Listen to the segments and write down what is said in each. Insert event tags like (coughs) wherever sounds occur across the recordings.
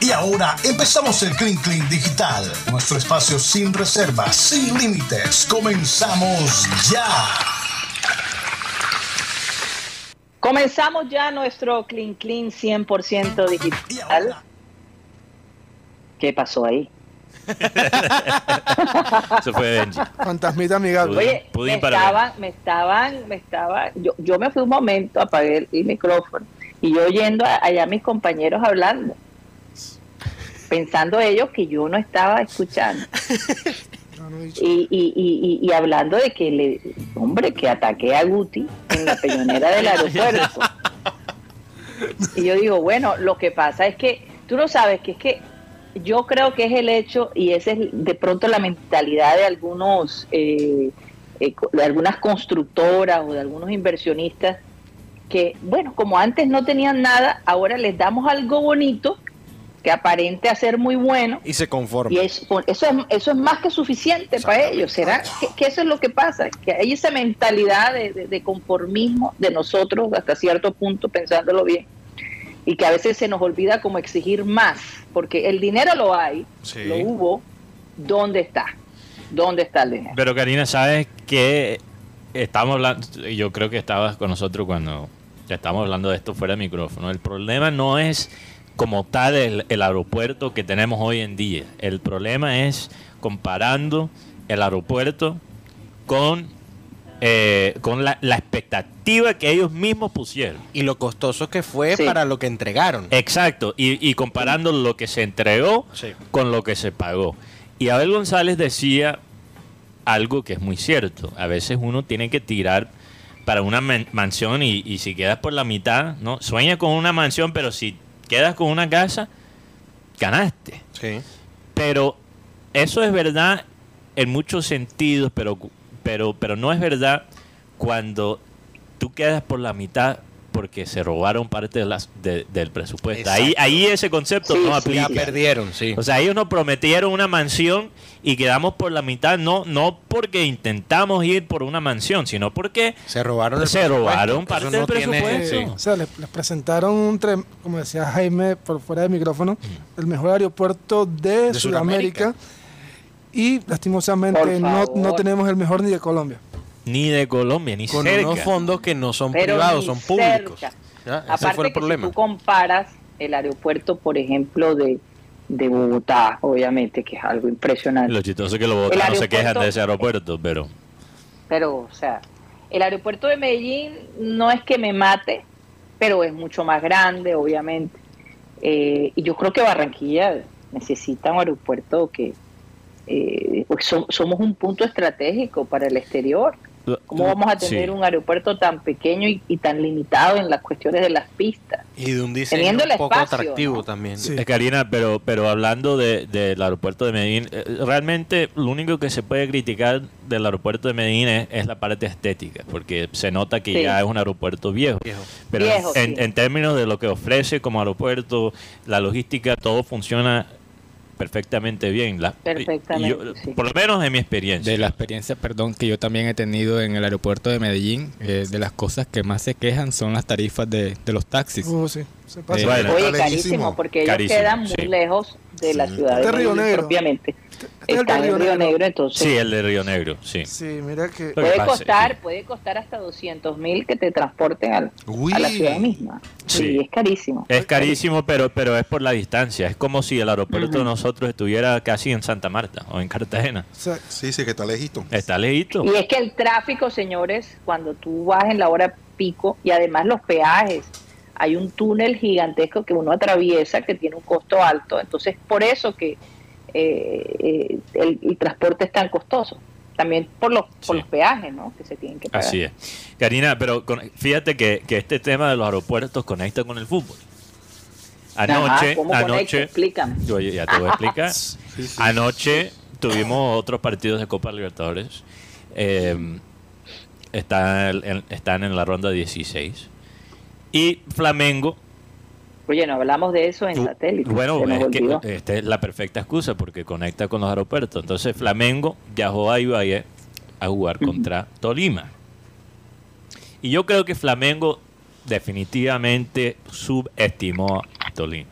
Y ahora empezamos el Clean Clean Digital, nuestro espacio sin reservas, sin límites. Comenzamos ya. Comenzamos ya nuestro Clean Clean 100% digital. ¿Qué pasó ahí? (laughs) Se fue Benji. Fantasmita amigable. Oye, Pudín me para estaban, me estaban, me estaban, yo, yo me fui un momento, apagué el, el micrófono y yo oyendo a- allá a mis compañeros hablando, pensando ellos que yo no estaba escuchando (laughs) y, y, y, y- hablando de que le, hombre, que ataqué a Guti en la peñonera del aeropuerto. Y yo digo, bueno, lo que pasa es que tú no sabes que es que yo creo que es el hecho y esa es de pronto la mentalidad de algunos, eh, eh, de algunas constructoras o de algunos inversionistas que, bueno, como antes no tenían nada, ahora les damos algo bonito que aparente a ser muy bueno Y se conforma. y es- eso, es, eso es más que suficiente para ellos. ¿Será que, que eso es lo que pasa? Que hay esa mentalidad de, de- de conformismo de nosotros hasta cierto punto, pensándolo bien, y que a veces se nos olvida como exigir más, porque el dinero lo hay, Sí. lo hubo, ¿dónde está? ¿Dónde está el dinero? Pero Karina, ¿sabes que Estamos hablando, yo creo que estabas con nosotros cuando ya estamos hablando de esto fuera de micrófono. El problema no es como tal el, el aeropuerto que tenemos hoy en día. El problema es comparando el aeropuerto con, eh, con la, la expectativa que ellos mismos pusieron. Y lo costoso que fue Sí. para lo que entregaron. Exacto, y, y comparando lo que se entregó Sí. con lo que se pagó. Y Abel González decía algo que es muy cierto. A veces uno tiene que tirar para una man- mansión y, y si quedas por la mitad, ¿no? Sueña con una mansión, pero si quedas con una casa, ganaste. Sí. Pero eso es verdad en muchos sentidos, pero, pero, pero no es verdad cuando tú quedas por la mitad porque se robaron parte de las, de- del presupuesto. Ahí, Exacto. ahí ese concepto Sí, no sí, Ya aplica. perdieron, sí. O sea, ellos nos prometieron una mansión y quedamos por la mitad, no, no porque intentamos ir por una mansión, sino porque Se robaron el se robaron Eso parte no del tiene- presupuesto. sí. O sea, les, les presentaron, un tre- como decía Jaime por fuera del micrófono, el mejor aeropuerto de, De Sudamérica. Sudamérica. Y lastimosamente no, no tenemos el mejor ni de Colombia. Ni de Colombia, ni Con cerca. unos fondos que no son Pero privados, son públicos. Ese Aparte fue el que problema. si tú comparas el aeropuerto, por ejemplo, de, de Bogotá, obviamente, que es algo impresionante. Lo chistoso es que los bogotanos se aeropuerto- quejan de ese aeropuerto, pero Pero, o sea, el aeropuerto de Medellín no es que me mate, pero es mucho más grande, obviamente. Eh, y yo creo que Barranquilla necesita un aeropuerto que eh, pues so- somos un punto estratégico para el exterior. ¿Cómo vamos a tener Sí. un aeropuerto tan pequeño y, y tan limitado en las cuestiones de las pistas? Y de un diseño Teniendo el un poco espacio, atractivo ¿no? también. Sí. Eh, Karina, pero, pero hablando de- del aeropuerto de Medellín, eh, realmente lo único que se puede criticar del aeropuerto de Medellín es, es la parte estética, porque se nota que Sí. ya es un aeropuerto viejo. Viejo. Pero Viejo, en, sí. en términos de lo que ofrece como aeropuerto, la logística, todo funciona perfectamente bien. La- Perfectamente, yo- sí. Por lo menos en mi experiencia. De la experiencia, perdón, que yo también he tenido en el aeropuerto de Medellín, eh, de las cosas que más se quejan son las tarifas de, de los taxis. Uh, sí, se pasa. Eh, Bueno. Oye, carísimo, porque ellos Carísimo, quedan muy sí. lejos de la ciudad de Medellín Negro. Propiamente. es el de en Río Río Negro. Negro, entonces Sí, el de Río Negro, sí. Sí, mira que... Puede costar, sí. puede costar hasta 200 mil que te transporten al- a la ciudad misma. Sí. Sí, es carísimo. Es carísimo, pero, pero es por la distancia. Es como si el aeropuerto de nosotros estuviera casi en Santa Marta o en Cartagena. Sí, sí, que está lejito. Está lejito. Y es que el tráfico, señores, cuando tú vas en la hora pico y además los peajes, hay un túnel gigantesco que uno atraviesa que tiene un costo alto. Entonces, por eso que eh, eh, el, el transporte es tan costoso. También por los, por los peajes, ¿no? Que se tienen que pagar. Así es. Karina, pero con- fíjate que, que este tema de los aeropuertos conecta con el fútbol. Anoche, Ajá, anoche, yo ya te voy a explicar. (laughs) Sí, sí. Anoche tuvimos otros partidos de Copa Libertadores. Eh, están, en, están en la ronda 16. Y Flamengo Oye, no hablamos de eso en satélite. Bueno, es que esta es la perfecta excusa porque conecta con los aeropuertos. Entonces Flamengo viajó a Ibagué a jugar contra Tolima. Y yo creo que Flamengo definitivamente subestimó a Tolima.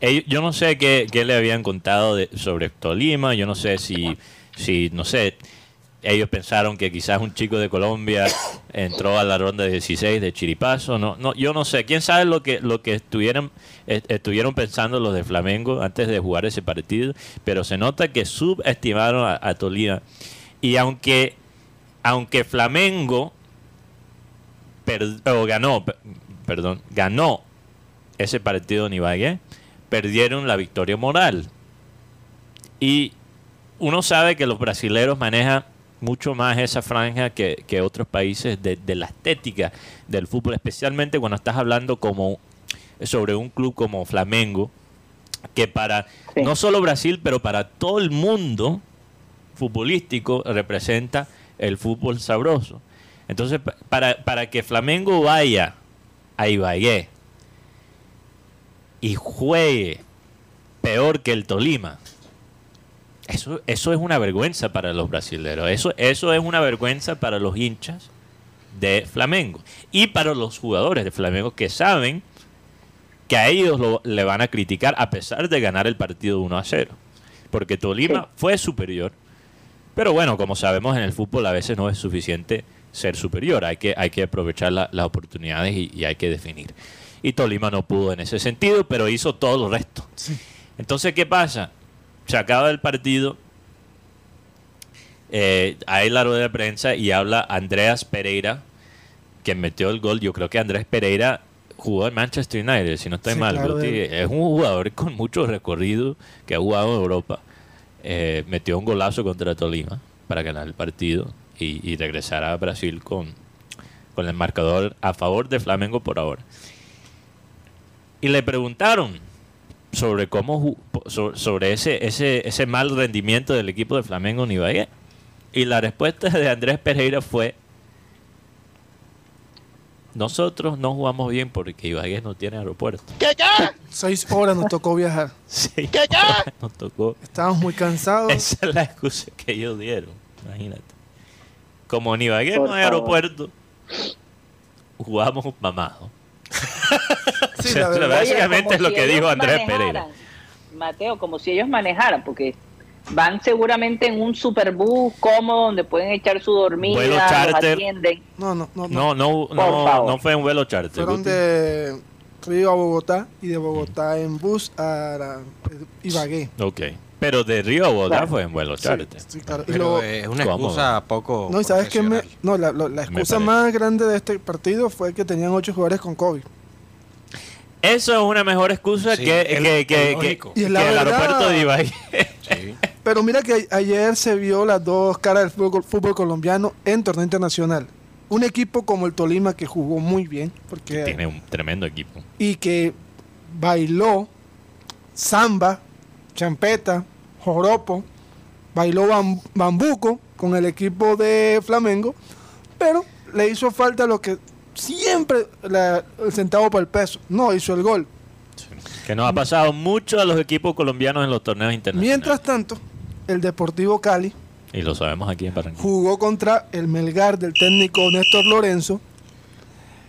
ellos- yo no sé qué, qué le habían contado de- sobre Tolima, yo no sé si, si, no sé, ellos pensaron que quizás un chico de Colombia entró a la ronda de 16 de Chiripazo, no, no, yo no sé, quién sabe lo que, lo que estuvieron, estuvieron pensando los de Flamengo antes de jugar ese partido, pero se nota que subestimaron a, a Tolima. Y aunque, aunque Flamengo o ganó, pe- perdón, ganó ese partido en Ibagué, perdieron la victoria moral. Y uno sabe que los brasileros manejan mucho más esa franja que, que otros países de, de la estética del fútbol, especialmente cuando estás hablando como sobre un club como Flamengo, que para Sí. no solo Brasil, pero para todo el mundo futbolístico representa el fútbol sabroso. Entonces, pa- para, para que Flamengo vaya a Ibagué y juegue peor que el Tolima, eso, eso es una vergüenza para los brasileños. Eso, eso es una vergüenza para los hinchas de Flamengo y para los jugadores de Flamengo que saben que a ellos lo- le van a criticar a pesar de ganar el partido 1 a 0. Porque Tolima Sí. fue superior. Pero bueno, como sabemos en el fútbol a veces no es suficiente ser superior. Hay que, hay que aprovechar la- las oportunidades y, y hay que definir. Y Tolima no pudo en ese sentido, pero hizo todo lo resto. Entonces, ¿qué pasa? Se acaba el partido. Eh, hay la rueda de prensa y habla Andreas Pereira, que metió el gol. Yo creo que Andrés Pereira jugó en Manchester United, si no estoy Sí, mal. claro, Guti. él- Es un jugador con mucho recorrido que ha jugado en Europa. Eh, metió un golazo contra Tolima para ganar el partido y, y regresar a Brasil con, con el marcador a favor de Flamengo por ahora. Y le preguntaron sobre cómo sobre ese, ese, ese mal rendimiento del equipo de Flamengo en Ibagué. Y la respuesta de Andrés Pereira fue nosotros no jugamos bien porque Ibagué no tiene aeropuerto. Seis horas nos tocó viajar. (laughs) Sí. Nos tocó. Estábamos muy cansados. Esa es la excusa que ellos dieron. Imagínate. Como en Ibagué Por no hay favor. aeropuerto, jugamos mamados. (laughs) Sí, (laughs) O sea, la verdad. Oye, Básicamente es lo que dijo Andrés Pereira. Mateo, como si ellos manejaran, porque van seguramente en un superbús cómodo donde pueden echar su dormida, Vuelo charter. atienden. No, no, no. no. No, no, no, fue un vuelo charter. Fueron de Río a Bogotá y de Bogotá en bus a la- Ibagué. Ok. Pero de Río a Bogotá Claro. fue en vuelo charter. Sí, claro. Y Pero luego- es una excusa poco. no, y sabes que me, no, la, la- la excusa más grande de este partido fue que tenían ocho jugadores con COVID. Eso es una mejor excusa Sí, que, que, que, que- que el verdad. aeropuerto de. Sí. Pero mira que ayer se vio las dos caras del fútbol, fútbol colombiano en torneo internacional. Un equipo como el Tolima que jugó muy bien porque Tiene un tremendo equipo. y que bailó samba, champeta, joropo, bailó bam- bambuco con el equipo de Flamengo, pero le hizo falta lo que siempre la- el centavo para el peso. No hizo el gol. Que nos ha pasado mucho a los equipos colombianos en los torneos internacionales. Mientras tanto, el Deportivo Cali y lo sabemos aquí en Barranquilla. jugó contra el Melgar del técnico Néstor Lorenzo.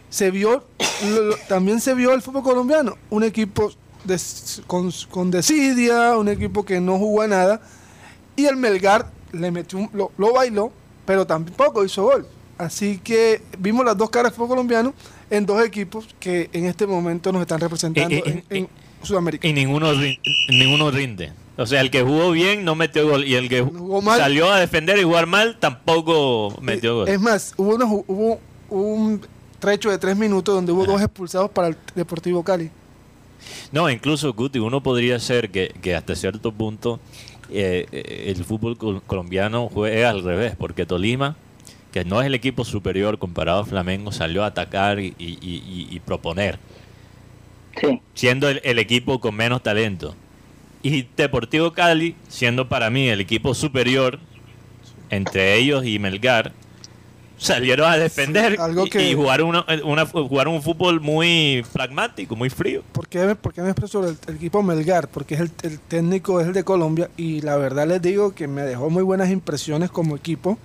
Se vio, lo- también se vio el fútbol colombiano, un equipo con, con desidia, un equipo que no jugó a nada, y el Melgar le metió un- lo, lo bailó, pero tampoco hizo gol. Así que vimos las dos caras del fútbol colombiano en dos equipos que en este momento nos están representando Eh, eh, en, en eh, Sudamérica. Y ninguno, ninguno rinde. O sea, el que jugó bien no metió gol. Y el que Jugó mal. salió a defender y jugar mal tampoco metió gol. Es más, hubo, una hubo un trecho de tres minutos donde hubo dos expulsados para el Deportivo Cali. No, incluso, Guti, uno podría ser que, que hasta cierto punto eh, el fútbol col- colombiano juega al revés, porque Tolima, que no es el equipo superior comparado a Flamengo, salió a atacar y, y- y- y proponer, Sí. siendo el, el equipo con menos talento. Y Deportivo Cali, siendo para mí el equipo superior, entre ellos y Melgar, salieron a defender Sí, algo y, que- y jugaron, una, una- jugaron un fútbol muy pragmático, muy frío. ¿Por qué, me- por qué me expreso sobre el, el equipo Melgar? Porque es el, el técnico es el de Colombia y la verdad les digo que me dejó muy buenas impresiones como equipo.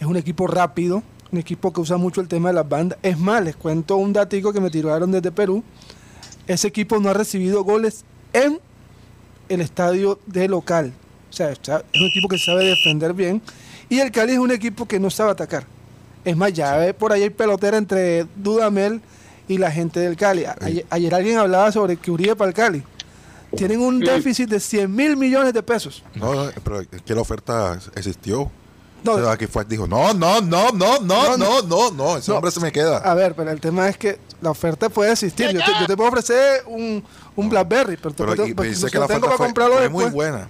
Es un equipo rápido, un equipo que usa mucho el tema de las bandas. Es más, les cuento un datico que me tiraron desde Perú. Ese equipo no ha recibido goles en el estadio de local. O sea, está- es un equipo que sabe defender bien. Y el Cali es un equipo que no sabe atacar. Es más, ya ve por ahí hay pelotera entre Dudamel y la gente del Cali. A- Ayer, ayer alguien hablaba sobre que Uribe para el Cali. Tienen un déficit de 100 mil millones de pesos. No, pero es que la oferta existió. No, O sea, aquí fue, dijo, no, no, no, no, no, no, no, no, ese No. hombre se me queda. A ver, pero el tema es que la oferta puede existir. Yo te, yo te puedo ofrecer un, un Blackberry, pero, te- Pero te- y- dice que la tengo oferta para fue, comprarlo fue después. muy buena.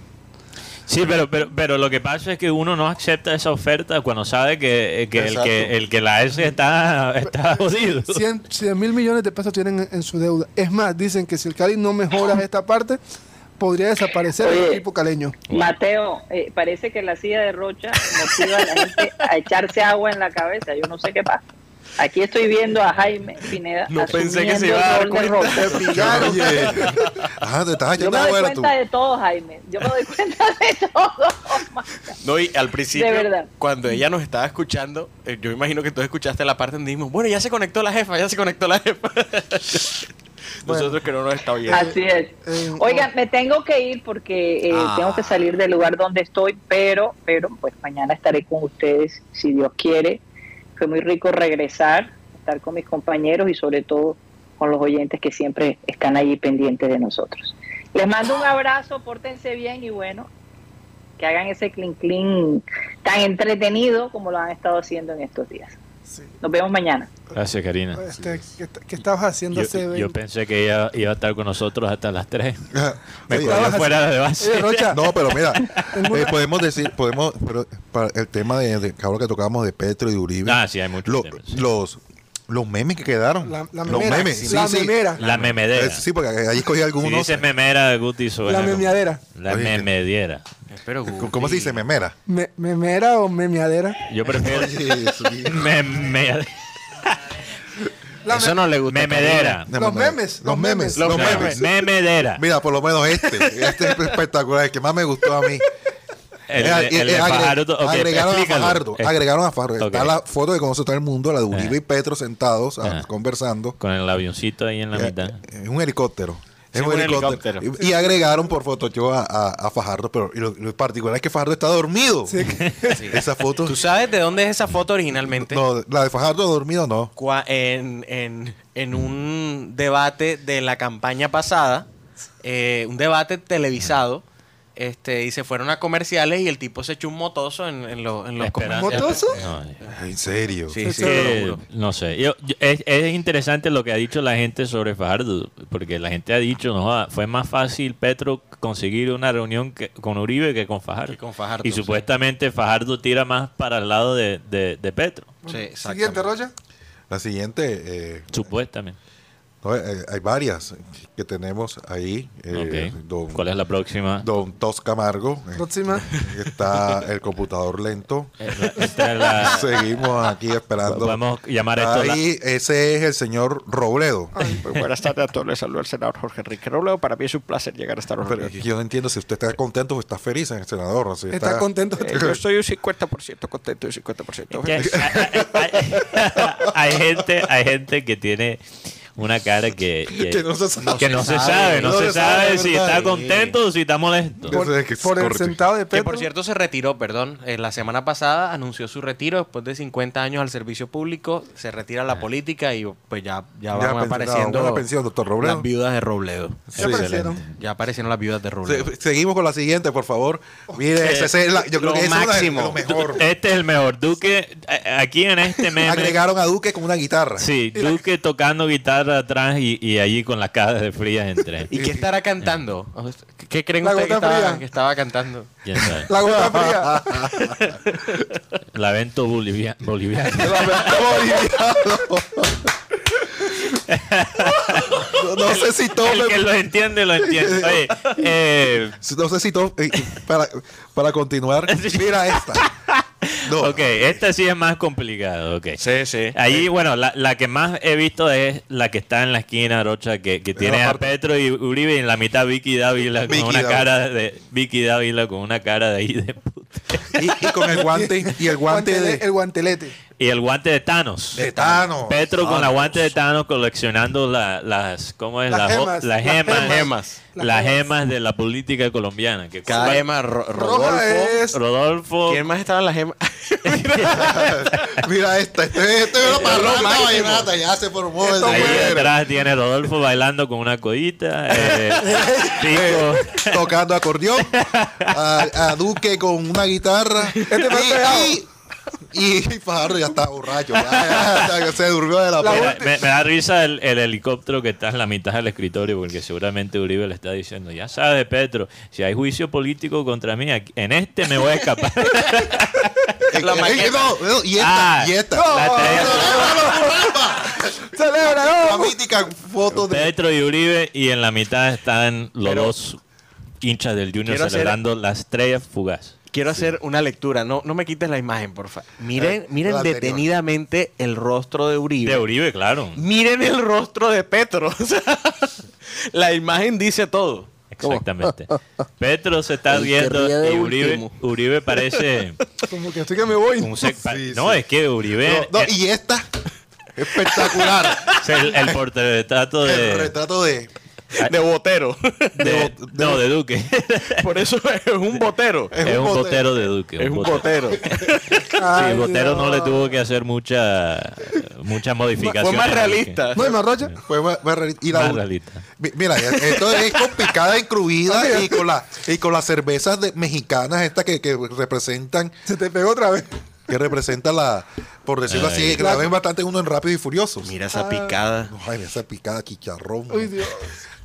Sí, pero, pero, pero lo que pasa es que uno no acepta esa oferta cuando sabe que, que, el, que el que la hace está, está jodido. 100 mil millones de pesos tienen en, en su deuda. Es más, dicen que si el Cali no mejora (coughs) esta parte, podría desaparecer el equipo caleño. Mateo, eh, parece que la silla de Rocha motiva a la gente a echarse agua en la cabeza. Yo no sé qué pasa. Aquí estoy viendo a Jaime Pineda. No pensé que se iba a dar de cuenta. Rocha. (laughs) Oye, ajá, te estás Yo me doy tú. cuenta de todo, Jaime. Yo me doy cuenta de todo. No, y al principio, De verdad. cuando ella nos estaba escuchando, eh, yo imagino que tú escuchaste la parte donde dijimos, bueno, ya se conectó la jefa, ya se conectó la jefa. Nosotros que no nos está oyendo. Así es. Eh, Oigan, me tengo que ir porque eh, Ah. tengo que salir del lugar donde estoy, pero, pero, pues mañana estaré con ustedes, si Dios quiere. Fue muy rico regresar, estar con mis compañeros y sobre todo con los oyentes que siempre están allí pendientes de nosotros. Les mando un abrazo, pórtense bien y bueno, que hagan ese clean clean tan entretenido como lo han estado haciendo en estos días. Sí. Nos vemos mañana. Gracias, Karina. Este, ¿qué, qué estabas haciendo Yo, yo 20? pensé que ella iba a estar con nosotros hasta las 3. (laughs) Me cogió fuera de base. Oye, No, pero mira, (laughs) eh, podemos decir, podemos, pero para el tema de, de ahora que tocábamos de Petro y de Uribe, Ah, sí, hay muchos lo- temas. los, los memes que quedaron. la, la los memera. memes, sí, la sí. memera. La memedera. Eh, Sí, porque ahí escogí Si algunos. dices memera, Guti suena La memeadera. La memediera. Pero, ¿Cómo se dice memera? Me- memera o memeadera. Yo prefiero Oye, sí. (laughs) meme- La Eso no le gusta. a No, Karina. Los memes, Los memes. Los memes. memedera. Mira, por lo menos este. Este es espectacular. El que más me gustó a mí. El, Eh, de- el eh, agre- Fajardo. ok, agregaron a. Fajardo. Eh, Agregaron a Fajardo. Está la foto que conoce todo el mundo, la de Uribe y Petro sentados ah, conversando. Con el avioncito ahí en la Eh, mitad. eh, Es un helicóptero. Es Sí, un helicóptero. helicóptero. Y, y agregaron por Photoshop a, a, a Fajardo, pero y lo, lo particular es que Fajardo está dormido. (laughs) Sí, Esa foto. ¿Tú sabes de dónde es esa foto originalmente? No, la de Fajardo dormido no. Cua- en, en, en un debate de la campaña pasada, eh, un debate televisado, este, y se fueron a comerciales y el tipo se echó un motoso en, en, lo- en los comerciales. ¿Motoso? No, En serio. Sí, sí, no sé, yo- yo- es, es interesante lo que ha dicho la gente sobre Fajardo, porque la gente ha dicho, no, fue más fácil Petro conseguir una reunión que- con Uribe que con Fajardo. Que con Fajardo, y sí. supuestamente Fajardo tira más para el lado de, de- de Petro, Sí, Siguiente. Rocha. La siguiente, eh, supuestamente. No, eh, hay varias que tenemos ahí. eh, don, ¿Cuál es la próxima? don Tos Camargo. eh, Próxima. Está el computador lento. Esta es la- (laughs) Seguimos aquí esperando. podemos llamar a esto la- Ahí, ese es el señor Robledo. Buenas tardes a todos. Les saluda el senador Jorge Enrique Robledo. Para mí es un placer llegar a estar Pero yo no entiendo si usted está contento o está feliz en el senador. o si Está contento. Eh, yo estoy un 50% contento y un 50% que feliz. hay, hay- hay gente, hay gente que tiene una cara que, que, Que no se sabe. que no se sabe, no, se, sabe, si está contento o si está molesto. Por, que el centavo de Que Petro. por cierto se retiró, perdón. eh, la semana pasada anunció su retiro después de 50 años al servicio público. Se retira a la política y pues ya, ya Ya van apareciendo buena pensión, doctor Robledo. las viudas de Robledo. Ya aparecieron las viudas de Robledo. Se- seguimos con la siguiente, por favor. Mire, ese es la- yo creo lo que ese es máximo. lo mejor. Este es el mejor. Duque, aquí en este meme. Agregaron a Duque con una guitarra. Sí, Duque tocando guitarra atrás y, y allí con las caras de frías entre. ¿Y qué estará cantando? ¿Qué creen La ustedes que gota estaba, fría. que estaba cantando? ¿Quién sabe? La gota fría. Lamento bolivia- boliviano. (laughs) No, no sé si todo El que lo entiende, lo entiende. Oye, eh, No sé si todo. eh, para, para continuar, (laughs) mira esta. No, ok, esta sí es más complicado. ok. Sí, sí. Allí, bueno, la, la que más he visto es la que está en la esquina, Rocha, que, que tiene a Petro y Uribe y en la mitad Vicky Dávila con Vicky una Dávila. cara de Vicky Dávila con una cara de ahí de puta. y, y con el guante y el guante de. El guantelete. Y el guante de Thanos. De Thanos. Petro con la Thanos. guante de Thanos coleccionando la- las, ¿cómo es? Las Las, gemas, las las gemas, Las gemas. Las las gemas. gemas de la política colombiana. Que Cada gema, Ro- Rodolfo. Roja es. Rodolfo. ¿Quién más estaba en la gema? (laughs) (laughs) Mira esta, este, este es una vallenata, ya se formó el Ahí dinero. atrás tiene Rodolfo bailando con una codita. (laughs) eh, Pico. tocando acordeón, a, a Duque con una guitarra Este y, y, Fajardo ya está borracho, ya, ya, ya, se durmió de la, La. Me, me- me da risa el, el helicóptero que está en la mitad del escritorio porque seguramente Uribe le está diciendo, ya sabes, Petro, si hay juicio político contra mí, aquí- en este me voy a escapar. (laughs) La maqueta. no, no, y esta, Ah, y esta. Celebra, La mítica foto de Petro y Uribe y en la mitad están los dos hinchas del Junior Quiero hacer- celebrando la estrella fugaz. Quiero hacer una lectura. No, no me quites la imagen, por favor. Miren, Eh, miren detenidamente el rostro de Uribe. De Uribe, claro. Miren el rostro de Petro. (laughs) O sea, la imagen dice todo. Exactamente. Petro se está El viendo y Uribe. Uribe parece (laughs) Como que estoy que me voy. Sí, No, sí. es que Uribe No, no, y esta espectacular (laughs) es el, el portarretrato el de, retrato de De botero. de- no, de Duque. (laughs) Por eso es un botero. Es, un botero de Duque. Es un botero. (laughs) Sí, Botero no le tuvo que hacer mucha muchas modificaciones. Fue más realista. ¿No más rocha? fue más- más reali- y la Más realista. Mi- Mira, esto es con picada incluida y con la y con las cervezas de- mexicanas estas que, que representan Se te pegó otra vez. que representan la por decirlo Ay. así que la ven bastante uno en Rápido y Furiosos. Mira esa picada. No, ay, esa picada chicharrón. Uy, Dios.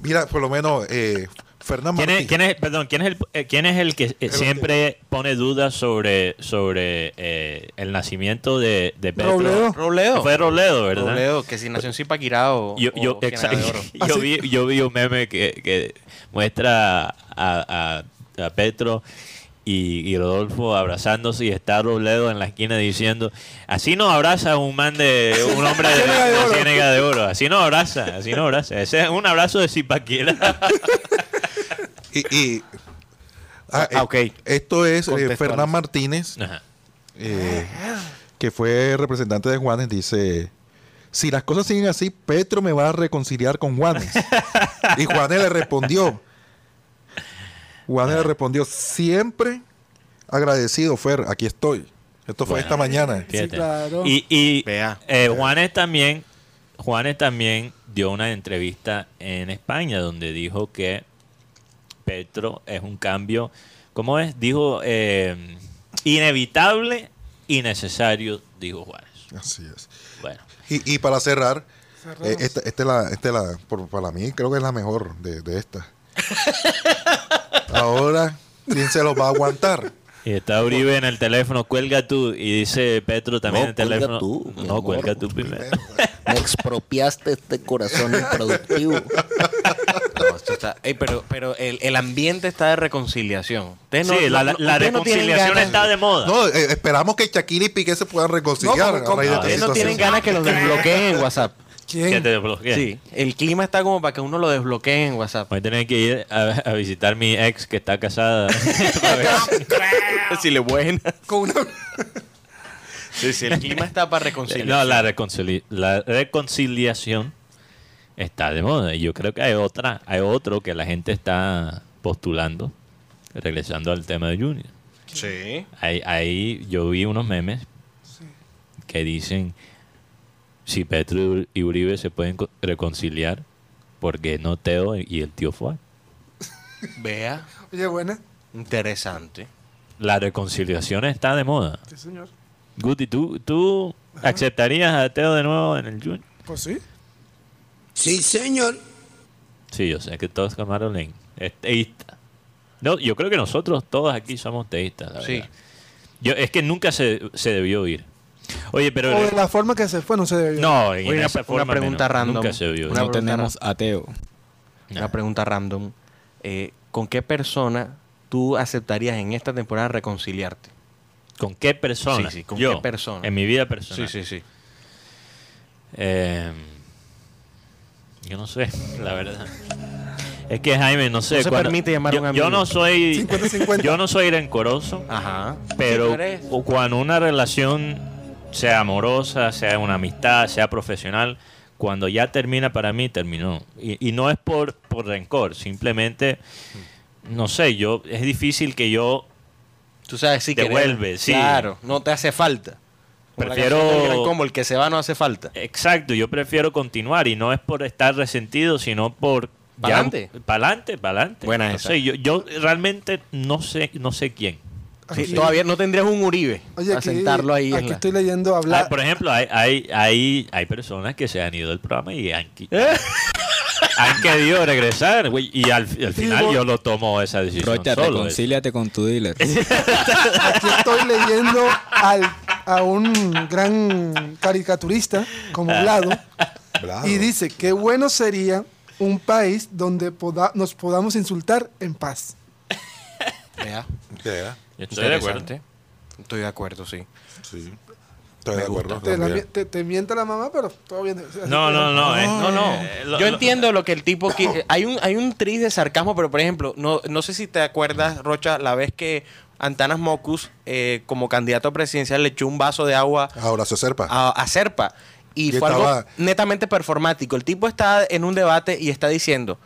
Mira, por lo menos eh, Fernán ¿Quién es, Martín. quién es- perdón, ¿quién es el, eh, quién es el que eh, siempre pone dudas sobre, sobre eh, el nacimiento de, de Petro? Robledo. Robledo. Fue Robledo, ¿verdad? Robledo, que si nació en Zipaquirá o, Yo, yo, (laughs) yo, vi, yo vi un meme que, que muestra a, a- a Petro y, y Rodolfo abrazándose y está Robledo en la esquina diciendo así no abraza un man de un hombre de, Ciénaga de de oro. Ciénaga de oro así no abraza así no abraza ese es un abrazo de Zipaquira Y, y- ah, Ah, ok. eh, Esto es eh. Fernán Martínez, eh, que fue representante de Juanes, dice, si las cosas siguen así, Petro me va a reconciliar con Juanes. (laughs) y Juanes le respondió, Juanes le respondió, siempre agradecido, Fer, aquí estoy. Esto fue Bueno. esta mañana. Fíjate. claro. Y, y Vea. eh, Juanes también, Juanes también dio una entrevista en España donde dijo que Petro es un cambio, ¿cómo es? Dijo eh, inevitable y necesario, dijo Juanes. Así es. Bueno, Y, y para cerrar, eh, esta, esta es la, esta es la por- para mí creo que es la mejor de, de esta. (laughs) Ahora, ¿quién se los va a aguantar? y está Uribe en el teléfono, cuelga tú, y dice Petro también No, en el cuelga teléfono. tú, no, amor. cuelga tú primero. Me expropiaste este corazón improductivo. No, esto está- pero pero el, el ambiente está de reconciliación. Ustedes sí, la, no- la- reconciliación está de moda. No, eh, esperamos que Shakira y Piqué se puedan reconciliar No, como- a raíz de Ustedes no tienen ganas que los desbloqueen en WhatsApp. Que te desbloquea. Sí, el clima está como para que uno lo desbloquee en WhatsApp. Voy a tener que ir a, a visitar mi ex que está casada. (laughs) (laughs) si le buena. Con una... Sí, sí, el clima está para reconciliar. no, la, reconcili- la reconciliación está de moda. Y yo creo que hay otra, hay otro que la gente está postulando, regresando al tema de Junior. Sí. Ahí, ahí yo vi unos memes que dicen si Petro y Uribe se pueden co- reconciliar porque no Teo y el tío Fuad. Vea, Oye, buena. interesante. La reconciliación está de moda. Sí, señor. Guti, ¿tú, tú aceptarías a Teo de nuevo en el Junior? Pues sí. Sí, señor. Sí, yo sé que todos Camaro Lane es teísta. No, yo creo que nosotros todos aquí somos teístas, la Sí. verdad. Yo, es que nunca se, se debió ir. Oye, pero... O de la forma que se fue, no se debió. No, en Oye, una- esa una forma pregunta menos. random. Nunca se. Una No pregunta tenemos ateo. Una pregunta random. Eh, ¿Con qué persona tú aceptarías en esta temporada reconciliarte? ¿Con qué persona? Sí, sí, ¿con Yo, qué persona? En mi vida personal. Sí, sí, sí. Eh, yo no sé, la verdad. Es que Jaime, no sé. No se cuando- permite llamar a yo, un yo amigo. no soy. 50-50. Yo no soy rencoroso, Ajá. pero cuando una relación sea amorosa, sea una amistad, sea profesional, cuando ya termina para mí, terminó. Y, y no es por, por rencor, simplemente, no sé, yo es difícil que yo Tú sabes, sí que Devuelve, sí. Claro, no te hace falta. Como Prefiero- Combo, el que se va no hace falta. Exacto, yo prefiero continuar y no es por estar resentido, sino por Pa'lante. Pa'lante, pa'lante. Buena no esa. sé, yo, yo realmente no sé, no sé quién. Sí, todavía no tendrías un Uribe Oye, a aquí, sentarlo ahí. en aquí la- estoy leyendo Ah, hablar. por ejemplo, hay, hay, hay, hay personas que se han ido del programa y han, ¿Eh? han querido regresar, güey, y al, al final yo lo tomo esa decisión Rocha, solo. reconcíliate con tu dealer. (laughs) Aquí estoy leyendo al- a un gran caricaturista como Vlado Bravo. y dice qué bueno sería un país donde poda- nos podamos insultar en paz. Ya, Yo Estoy de acuerdo. Estoy de acuerdo, sí. sí. Estoy de acuerdo. Te, la también. mi- te- te miente la mamá, pero todo bien. No, no, no. eh, No, no. eh, lo- Yo entiendo lo que el tipo qui- (coughs) Hay un, hay un tris de sarcasmo, pero por ejemplo, no, no sé si te acuerdas, Rocha, la vez que Antanas Mocus, eh, como candidato presidencial, le echó un vaso de agua Ahora se serpa. a, a Serpa. Y, Y fue algo netamente performático. El tipo está en un debate y está diciendo,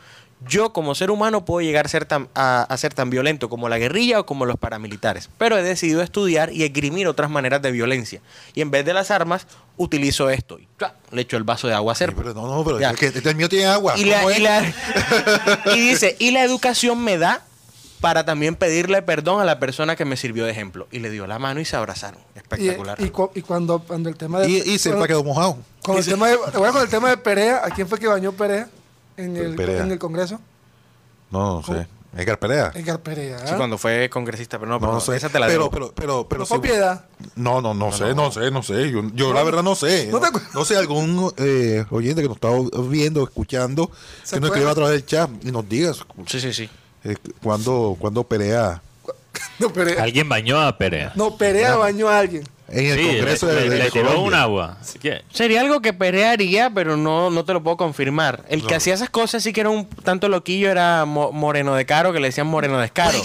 yo como ser humano puedo llegar a ser, tan, a, a ser tan violento como la guerrilla o como los paramilitares, pero he decidido estudiar y esgrimir otras maneras de violencia. Y en vez de las armas, utilizo esto. Y ¡tua! le echo el vaso de agua a Sí, Serpa. pero no, no, pero es que este mío tiene agua. Y, la- ¿Cómo es? y la- (laughs) y dice, y la educación me da para también pedirle perdón a la persona que me sirvió de ejemplo. Y le dio la mano y se abrazaron. Espectacular. y cu- y cuando, cuando el tema de. Y, y Serpa quedó mojado. Con el, tema de, ¿te acuerdas con el tema de Perea? ¿A quién fue que bañó Perea en el, Perea. en el Congreso? No, no sé. Edgar Pelea. Edgar Perea. Sí, cuando fue congresista, pero no, No, pero no sé. esa te la pero, debo. pero, pero, pero, ¿No fue sí- piedad? No, no, no, sé, no, sé, no sé. Yo, yo la verdad no sé. ¿No te sé, algún eh, oyente que nos está viendo, escuchando, ¿Se que nos escriba a través del chat y nos diga Sí, sí, sí. eh, cuándo, cuándo pelea (laughs) No, Perea. Alguien bañó a Perea. No, Perea bañó a alguien. En el Sí, Congreso le, de, le- de le tiró Colombia. un agua. Así que, Sería algo que Perea haría, pero no, no te lo puedo confirmar. El que hacía esas cosas sí que era un tanto loquillo, era Mo- Moreno de Caro, que le decían Moreno de Caro.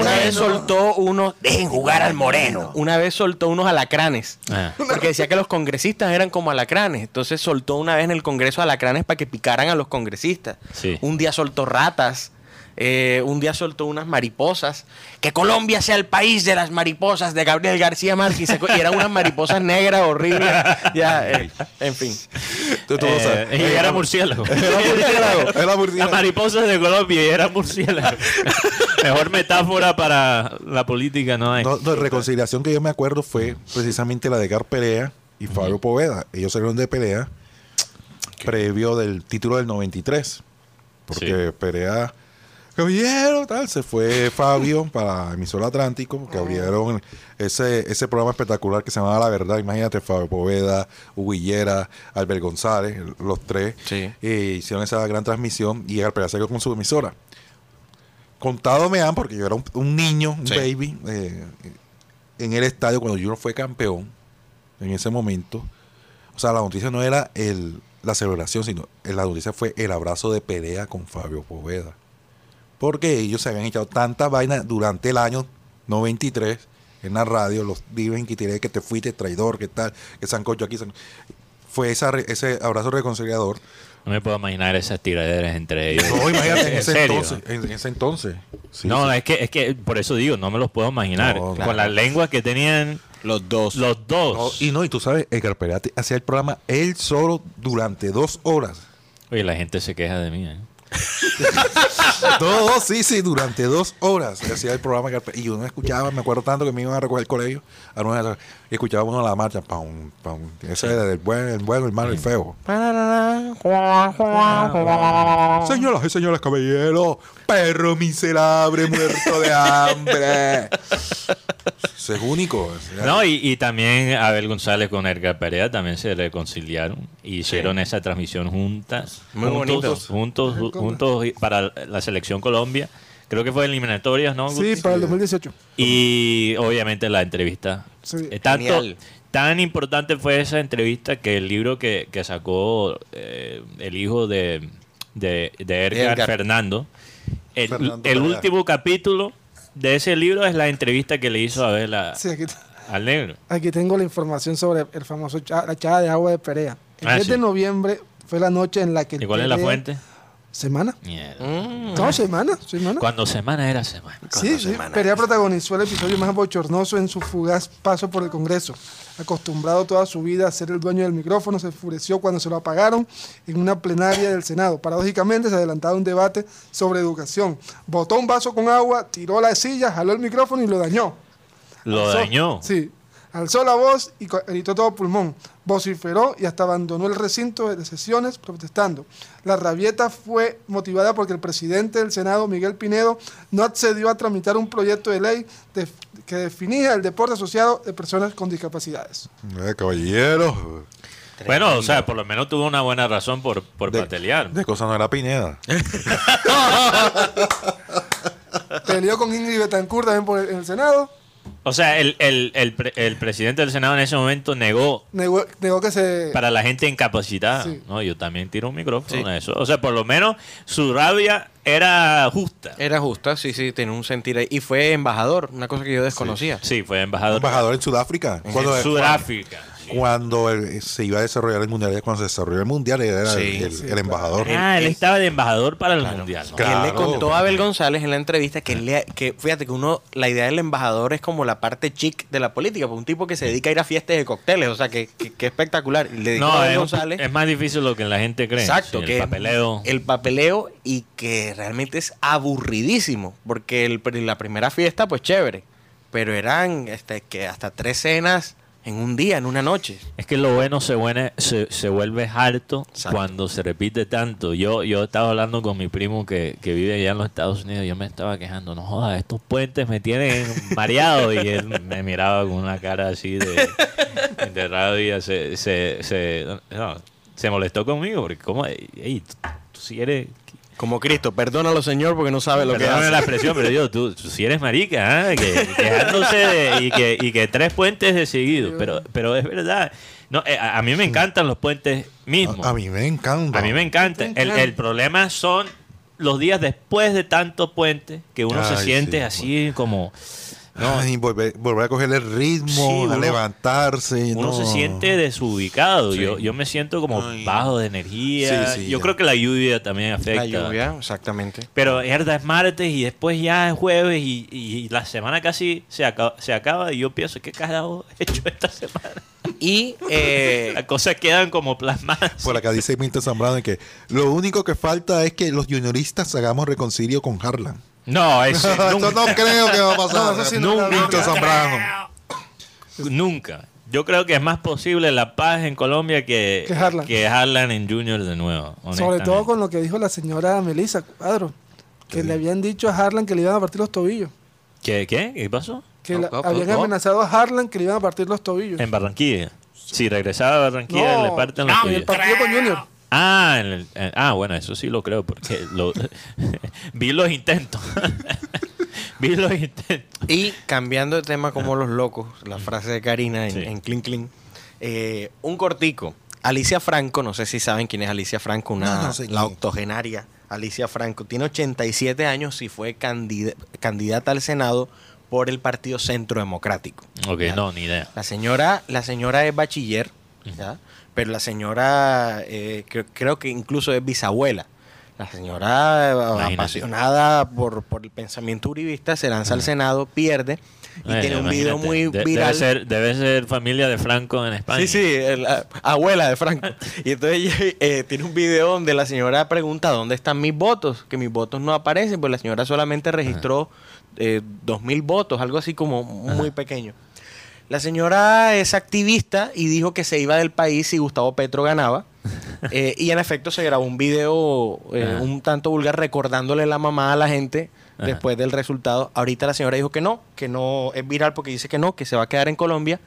Una vez soltó unos... Dejen jugar al Moreno. Una vez soltó unos alacranes. ah, Porque decía que los congresistas eran como alacranes. Entonces soltó una vez en el Congreso alacranes para que picaran a los congresistas. Sí. Un día soltó ratas. Eh, un día soltó unas mariposas. Que Colombia sea el país de las mariposas de Gabriel García Márquez. Y eran unas mariposas negras horribles. (laughs) Ya, eh, en fin. Tú- tú lo eh, sabes. y era murciélago. (laughs) Era murciélago, (laughs) era Las murciélago. mariposas de Colombia y era murciélago. Mejor metáfora para la política no hay. No, no, reconciliación que yo me acuerdo fue precisamente la de Edgar Perea y Fabio Poveda. Ellos salieron de Perea previo del título del 93. Porque Perea, caballero, tal, se fue Fabio (laughs) para emisora Atlántico, que abrieron ese, ese programa espectacular que se llamaba La Verdad. Imagínate, Fabio Poveda, Hugo Higuera, Albert González, los tres, Sí. eh, hicieron esa gran transmisión y Perea salió con su emisora. Contado me han, porque yo era un, un niño, un Sí. baby, eh, en el estadio cuando Junior fue campeón, en ese momento. O sea, la noticia no era el, la celebración, sino la noticia fue el abrazo de pelea con Fabio Poveda. Porque ellos se habían echado tantas vainas durante el año 93 en la radio, los diven que tiré que te fuiste traidor, que tal, que sancocho aquí. san- Fue esa re- ese abrazo reconciliador. No me puedo imaginar esas tiraderas entre ellos. No, imagínate, en (laughs) ¿En ese serio? entonces. En, en ese entonces. Sí, no, sí. es que es que por eso digo, no me los puedo imaginar. No, Con claro. las lenguas que tenían Los dos. los No, dos. y no, y tú sabes, Edgar Perea te- hacía el programa él solo durante dos horas. Oye, la gente se queja de mí. ¿eh? (laughs) No, sí, sí, durante dos horas hacía el programa. Y yo no escuchaba, me acuerdo tanto que me iban a recoger el colegio a nueve de la tarde, y escuchaba uno la marcha. Pam, pam. Ese era el bueno, el bueno, el malo, el feo. Señoras y señores caballeros, perro miserable muerto de hambre. Es único. o sea, No, y, y también Abel González con Edgar Perea también se reconciliaron y hicieron esa transmisión juntas. Muy juntos, juntos, ju- juntos para la selección Colombia. Creo que fue eliminatorias, ¿no? Sí, para el 2018. Y obviamente la entrevista. Sí. Eh, tanto, tan importante fue esa entrevista que el libro que, que sacó eh, el hijo de, de, de Edgar, Edgar. Fernando, el, Fernando el Perea. último capítulo de ese libro es la entrevista que le hizo a Abel a, Sí, aquí al negro. Aquí tengo la información sobre el famoso la echada de agua de Perea. El Ah, 10 de noviembre fue la noche en la que... ¿Y cuál es la fuente? ¿Semana? Mierda. Mm. No, semana, semana. Cuando semana era semana. Sí, sí. Perea protagonizó el episodio más bochornoso en su fugaz paso por el Congreso. Acostumbrado toda su vida a ser el dueño del micrófono, se enfureció cuando se lo apagaron en una plenaria del Senado. Paradójicamente, se adelantaba un debate sobre educación. Botó un vaso con agua, tiró la silla, jaló el micrófono y lo dañó. Lo Alzó- dañó. Sí. Alzó la voz y gritó todo pulmón. Vociferó y hasta abandonó el recinto de sesiones protestando. La rabieta fue motivada porque el presidente del Senado, Miguel Pinedo, no accedió a tramitar un proyecto de ley de- que definía el deporte asociado de personas con discapacidades. Eh, caballero. Bueno, o sea, por lo menos tuvo una buena razón por, por De, patelear. de cosa no era Pineda. (laughs) Peleó con Ingrid Betancourt también por el, en el Senado. O sea, el, el, el, pre- el presidente del Senado en ese momento negó Negó, negó que se... para la gente incapacitada. Sí. No, yo también tiro un micrófono Sí. a eso. O sea, por lo menos su rabia era justa. Era justa, sí, sí, tenía un sentir ahí. Y fue embajador, una cosa que yo desconocía. Sí, fue embajador, Embajador en Sudáfrica. En Sudáfrica. Cuando el- se iba a desarrollar el mundial, cuando se desarrolló el mundial, él era Sí, el, el- sí, el embajador. Ah, él estaba de embajador para el mundial. ¿no? Que él le Claro. contó a Abel González en la entrevista que, él le- que fíjate que uno, la idea del embajador es como la parte chic de la política, un tipo que se dedica a ir a fiestas de cócteles, o sea, que, que- que espectacular. Le dijo a No, Abel es, González, es más difícil lo que la gente cree. exacto, Sí, que el papeleo. el papeleo y que realmente es aburridísimo, porque el, la primera fiesta, pues chévere, pero eran este, que hasta tres cenas en un día, en una noche. Es que lo bueno se, vuelve- se, se vuelve harto Exacto. cuando se repite tanto. Yo yo estaba hablando con mi primo que, que vive allá en los Estados Unidos y yo me estaba quejando, no jodas, estos puentes me tienen mareado y él me miraba con una cara así de, de rabia. Se, se, se, no, se molestó conmigo porque como, ey, tú, tú si eres... Como Cristo, perdónalo Señor porque no sabe lo que Perdóname hace. la expresión, pero yo, tú, tú si eres marica, ¿ah? que, quejándose de- y, que, y que tres puentes de seguido. Pero, pero es verdad. No, eh, a, a mí me encantan los puentes mismos. A, a mí me encanta. A mí me encanta. El, el problema son los días después de tantos puentes que uno se siente sí, así como... Ay, volver, volver a coger el ritmo, Sí, a uno- levantarse. Uno no. se siente desubicado. Sí. Yo, yo me siento como Ay. bajo de energía. Sí, sí, yo ya. creo que la lluvia también afecta. La lluvia, exactamente. Pero es martes y después ya es jueves y, y la semana casi se acaba, se acaba y yo pienso, ¿qué carajo he hecho esta semana? Y eh, (laughs) Las cosas quedan como plasmadas. Por acá dice Milton Zambrano de que lo único que falta es que los junioristas hagamos reconcilio con Harlan. No, eso (laughs) nunca. no creo que va a pasar. No, sí Nunca. Zambrano. Nunca. Yo creo que es más posible la paz en Colombia que, Que Harlan. que Harlan en Junior de nuevo. Sobre todo con lo que dijo la señora Melissa Cuadro, que le habían dicho a Harlan que le iban a partir los tobillos. ¿Qué, ¿Qué? ¿Qué pasó? Que la- habían amenazado a Harlan que le iban a partir los tobillos. En Barranquilla. Si regresaba a Barranquilla, No, le parten los en el tuyos. partido con Junior. Ah, en el- en- ah, bueno, eso sí lo creo, porque lo, (laughs) vi los intentos. (laughs) vi los intentos. Y cambiando de tema como los locos, la frase de Karina en, Sí. en Clean Clean, eh, un cortico. Alicia Franco, no sé si saben quién es Alicia Franco, una, No, no sé la octogenaria Alicia Franco. Tiene 87 años y fue candida- candidata al Senado por el Partido Centro Democrático. Ok, Ya. no, ni idea. La señora, la señora es bachiller, ¿ya? Pero la señora eh, cre- creo que incluso es bisabuela. La señora, eh, Imagínate. apasionada por, por el pensamiento uribista, se lanza al Senado, pierde y Eh, tiene un video muy De- viral. Debe ser, debe ser familia de Franco en España. Sí, sí, el, abuela de Franco. (laughs) Y entonces ella, (laughs) eh, tiene un video donde la señora pregunta dónde están mis votos, que mis votos no aparecen, pues la señora solamente registró eh, dos mil votos, algo así como muy pequeño. La señora es activista y dijo que se iba del país si Gustavo Petro ganaba. (laughs) Eh, y en efecto se grabó un video eh, un tanto vulgar recordándole la mamá a la gente Ajá. después del resultado. Ahorita la señora dijo que no, que no es viral porque dice que no, que se va a quedar en Colombia,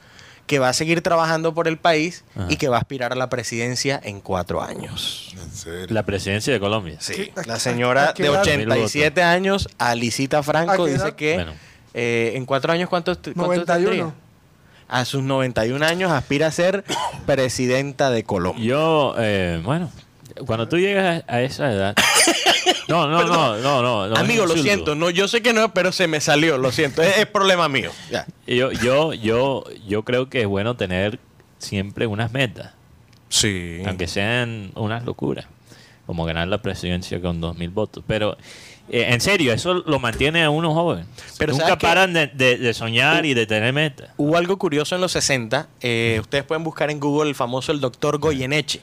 que va a seguir trabajando por el país Ajá. y que va a aspirar a la presidencia en cuatro años. En serio. La presidencia de Colombia. Sí, ¿Qué- a- la señora de edad? 87 años, Alicita ¿A Franco, dice que Bueno. eh, en cuatro años, ¿cuántos, cuántos 91. tendría? A sus 91 años aspira a ser presidenta de Colombia. Yo, eh, bueno, cuando tú llegas a esa edad, No, no, no, no, no, no. Amigo, lo siento. No, yo sé que no, pero se me salió. Lo siento. Es, es problema mío. Ya. Yo, yo, yo, yo creo que es bueno tener siempre unas metas, Sí. aunque sean unas locuras, como ganar la presidencia con dos mil votos. Pero eh, en serio, eso lo mantiene a uno joven. Pero Nunca paran de, de- de soñar y de tener metas. Hubo algo curioso en los 60. eh, ustedes pueden buscar en Google el famoso el doctor Goyeneche.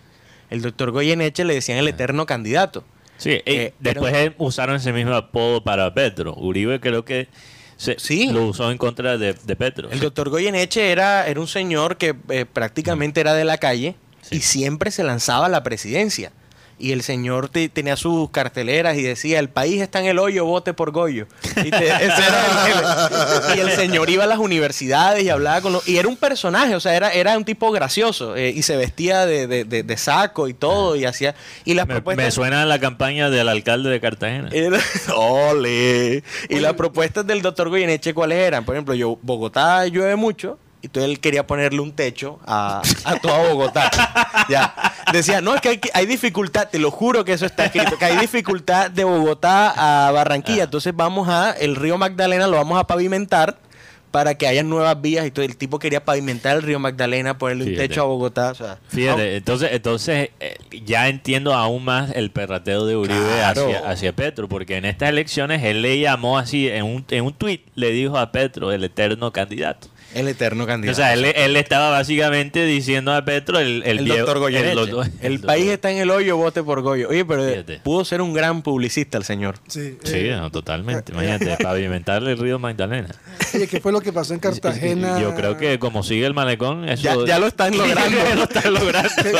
El doctor Goyeneche le decían el eterno candidato. Sí, eh, después pero- usaron ese mismo apodo para Petro. Uribe creo que se- Sí. lo usó en contra de, de Petro. El doctor Goyeneche era, era un señor que eh, prácticamente era de la calle Sí. y siempre se lanzaba a la presidencia. Y el señor te- tenía sus carteleras y decía, el país está en el hoyo, vote por Goyo. Y, te- ese era el- el- y el señor iba a las universidades y hablaba con los... Y era un personaje, o sea, era, era un tipo gracioso. eh, y se vestía de, de- de- de saco y todo y hacía... Y las me, propuestas... me suena la campaña del alcalde de Cartagena. Era- (laughs) ¡Ole! Y las propuestas del doctor Goyeneche, ¿cuáles eran? Por ejemplo, yo, Bogotá llueve mucho, entonces él quería ponerle un techo a, a toda Bogotá. ya. Decía, no, es que hay, hay dificultad, te lo juro que eso está escrito, que hay dificultad de Bogotá a Barranquilla. Entonces vamos a, el río Magdalena lo vamos a pavimentar para que haya nuevas vías. Y todo el tipo quería pavimentar el río Magdalena, ponerle un techo a Bogotá. O sea, Fíjate, entonces, entonces eh, ya entiendo aún más el perrateo de Uribe Claro. hacia, hacia Petro, porque en estas elecciones él le llamó así, en un, en un tuit le dijo a Petro el eterno candidato. El eterno candidato. O sea, él, él estaba básicamente diciendo a Petro el, el, el, viejo- doctor Goyeneche. el El, doctor- país está en el hoyo, vote por Goyo. Oye, pero Fíjate. pudo ser un gran publicista el señor. Sí, Sí, eh, no, totalmente. Imagínate, pavimentarle el río Magdalena. (laughs) oye, ¿qué fue lo que pasó en Cartagena? Yo creo que como sigue el malecón, eso Ya, ya lo están (laughs) logrando. Ya lo están logrando. ¿Qué,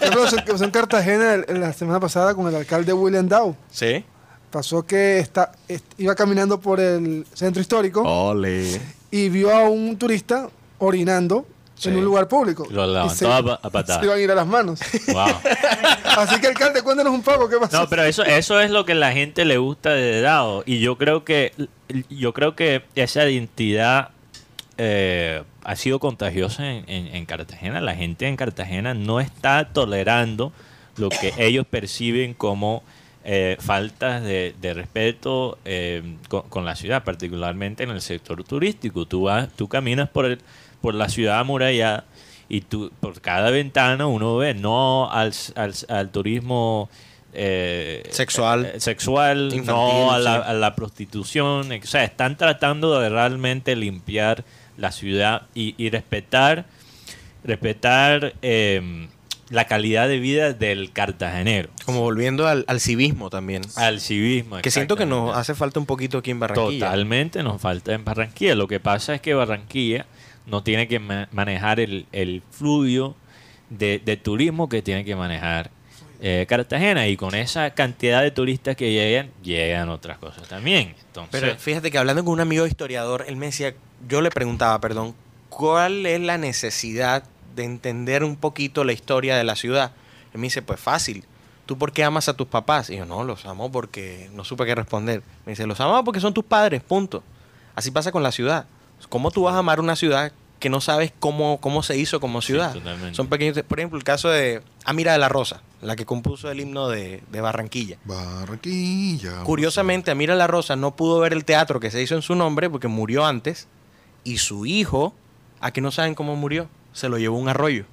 qué pasó qué pasó en Cartagena la semana pasada con el alcalde William Dow? ¿Sí? Pasó que está, est- iba caminando por el centro histórico Ole. Y vio a un turista orinando Sí. en un lugar público. Lo levantó a a patadas. Se iban a ir a las manos. Wow. (laughs) Así que, alcalde, cuéntanos un poco qué pasó. No, pero eso, eso es lo que la gente le gusta de Dado. Y yo creo que, yo creo que esa identidad eh, ha sido contagiosa en, en- en Cartagena. La gente en Cartagena no está tolerando lo que ellos perciben como eh, faltas de, de respeto eh, con, con la ciudad, particularmente en el sector turístico. Tú vas, tú caminas por el, por la ciudad amurallada y tú por cada ventana uno ve no al, al, al turismo eh, Sexual. sexual Infantil, no a la, sí. a la prostitución o sea están tratando de realmente limpiar la ciudad y, y respetar respetar la calidad de vida del cartagenero Como volviendo al, al civismo también. al civismo que siento que nos hace falta un poquito aquí en Barranquilla. Totalmente nos falta en Barranquilla. Lo que pasa es que Barranquilla no tiene que ma- manejar el, el fluyo de, de turismo que tiene que manejar eh, Cartagena. Y con esa cantidad de turistas que llegan, llegan otras cosas también. Entonces, Pero fíjate que hablando con un amigo historiador, él me decía, yo le preguntaba, perdón, ¿cuál es la necesidad de entender un poquito la historia de la ciudad? Él me dice, pues fácil. ¿Tú por qué amas a tus papás? Y yo, no, los amo porque no supe qué responder. Me dice, los amo porque son tus padres, punto. Así pasa con la ciudad. ¿Cómo tú vas a amar una ciudad que no sabes cómo, cómo se hizo como ciudad? totalmente. son pequeños. Por ejemplo, el caso de Amira de la Rosa, la que compuso el himno de, de Barranquilla. Barranquilla. Curiosamente, Amira La Rosa no pudo ver el teatro que se hizo en su nombre porque murió antes. Y su hijo, a que no saben cómo murió, se lo llevó un arroyo.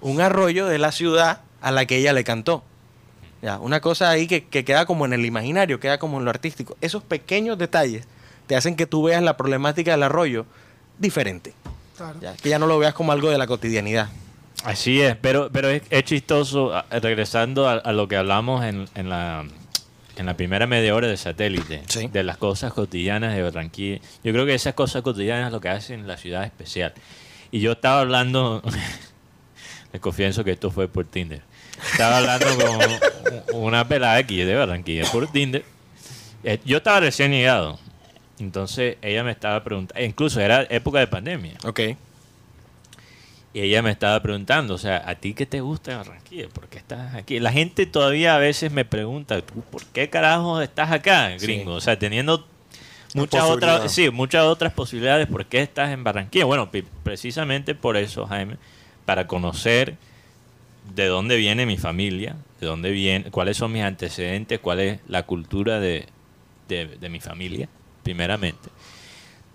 Un arroyo de la ciudad a la que ella le cantó. Ya, una cosa ahí que, que queda como en el imaginario, queda como en lo artístico. Esos pequeños detalles te hacen que tú veas la problemática del arroyo diferente. Claro. Ya, que ya no lo veas como algo de la cotidianidad. Así es, pero, pero es, es chistoso, regresando a, a lo que hablamos en, en la, en la primera media hora de satélite, Sí. de las cosas cotidianas de Barranquilla. Yo creo que esas cosas cotidianas es lo que hacen la ciudad especial. Y yo estaba hablando, (laughs) les confieso que esto fue por Tinder. Estaba hablando con una pelada aquí de Barranquilla por Tinder. Eh, Yo estaba recién llegado. Entonces ella me estaba preguntando, incluso era época de pandemia. Ok. Y ella me estaba preguntando, o sea, ¿a ti qué te gusta Barranquilla? ¿Por qué estás aquí? La gente todavía a veces me pregunta, ¿tú por qué carajo estás acá, gringo? O sea, teniendo muchas otras, sí, muchas otras posibilidades, ¿por qué estás en Barranquilla? Bueno, precisamente por eso, Jaime, para conocer de dónde viene mi familia, de dónde viene, cuáles son mis antecedentes, cuál es la cultura de, de, de mi familia, primeramente.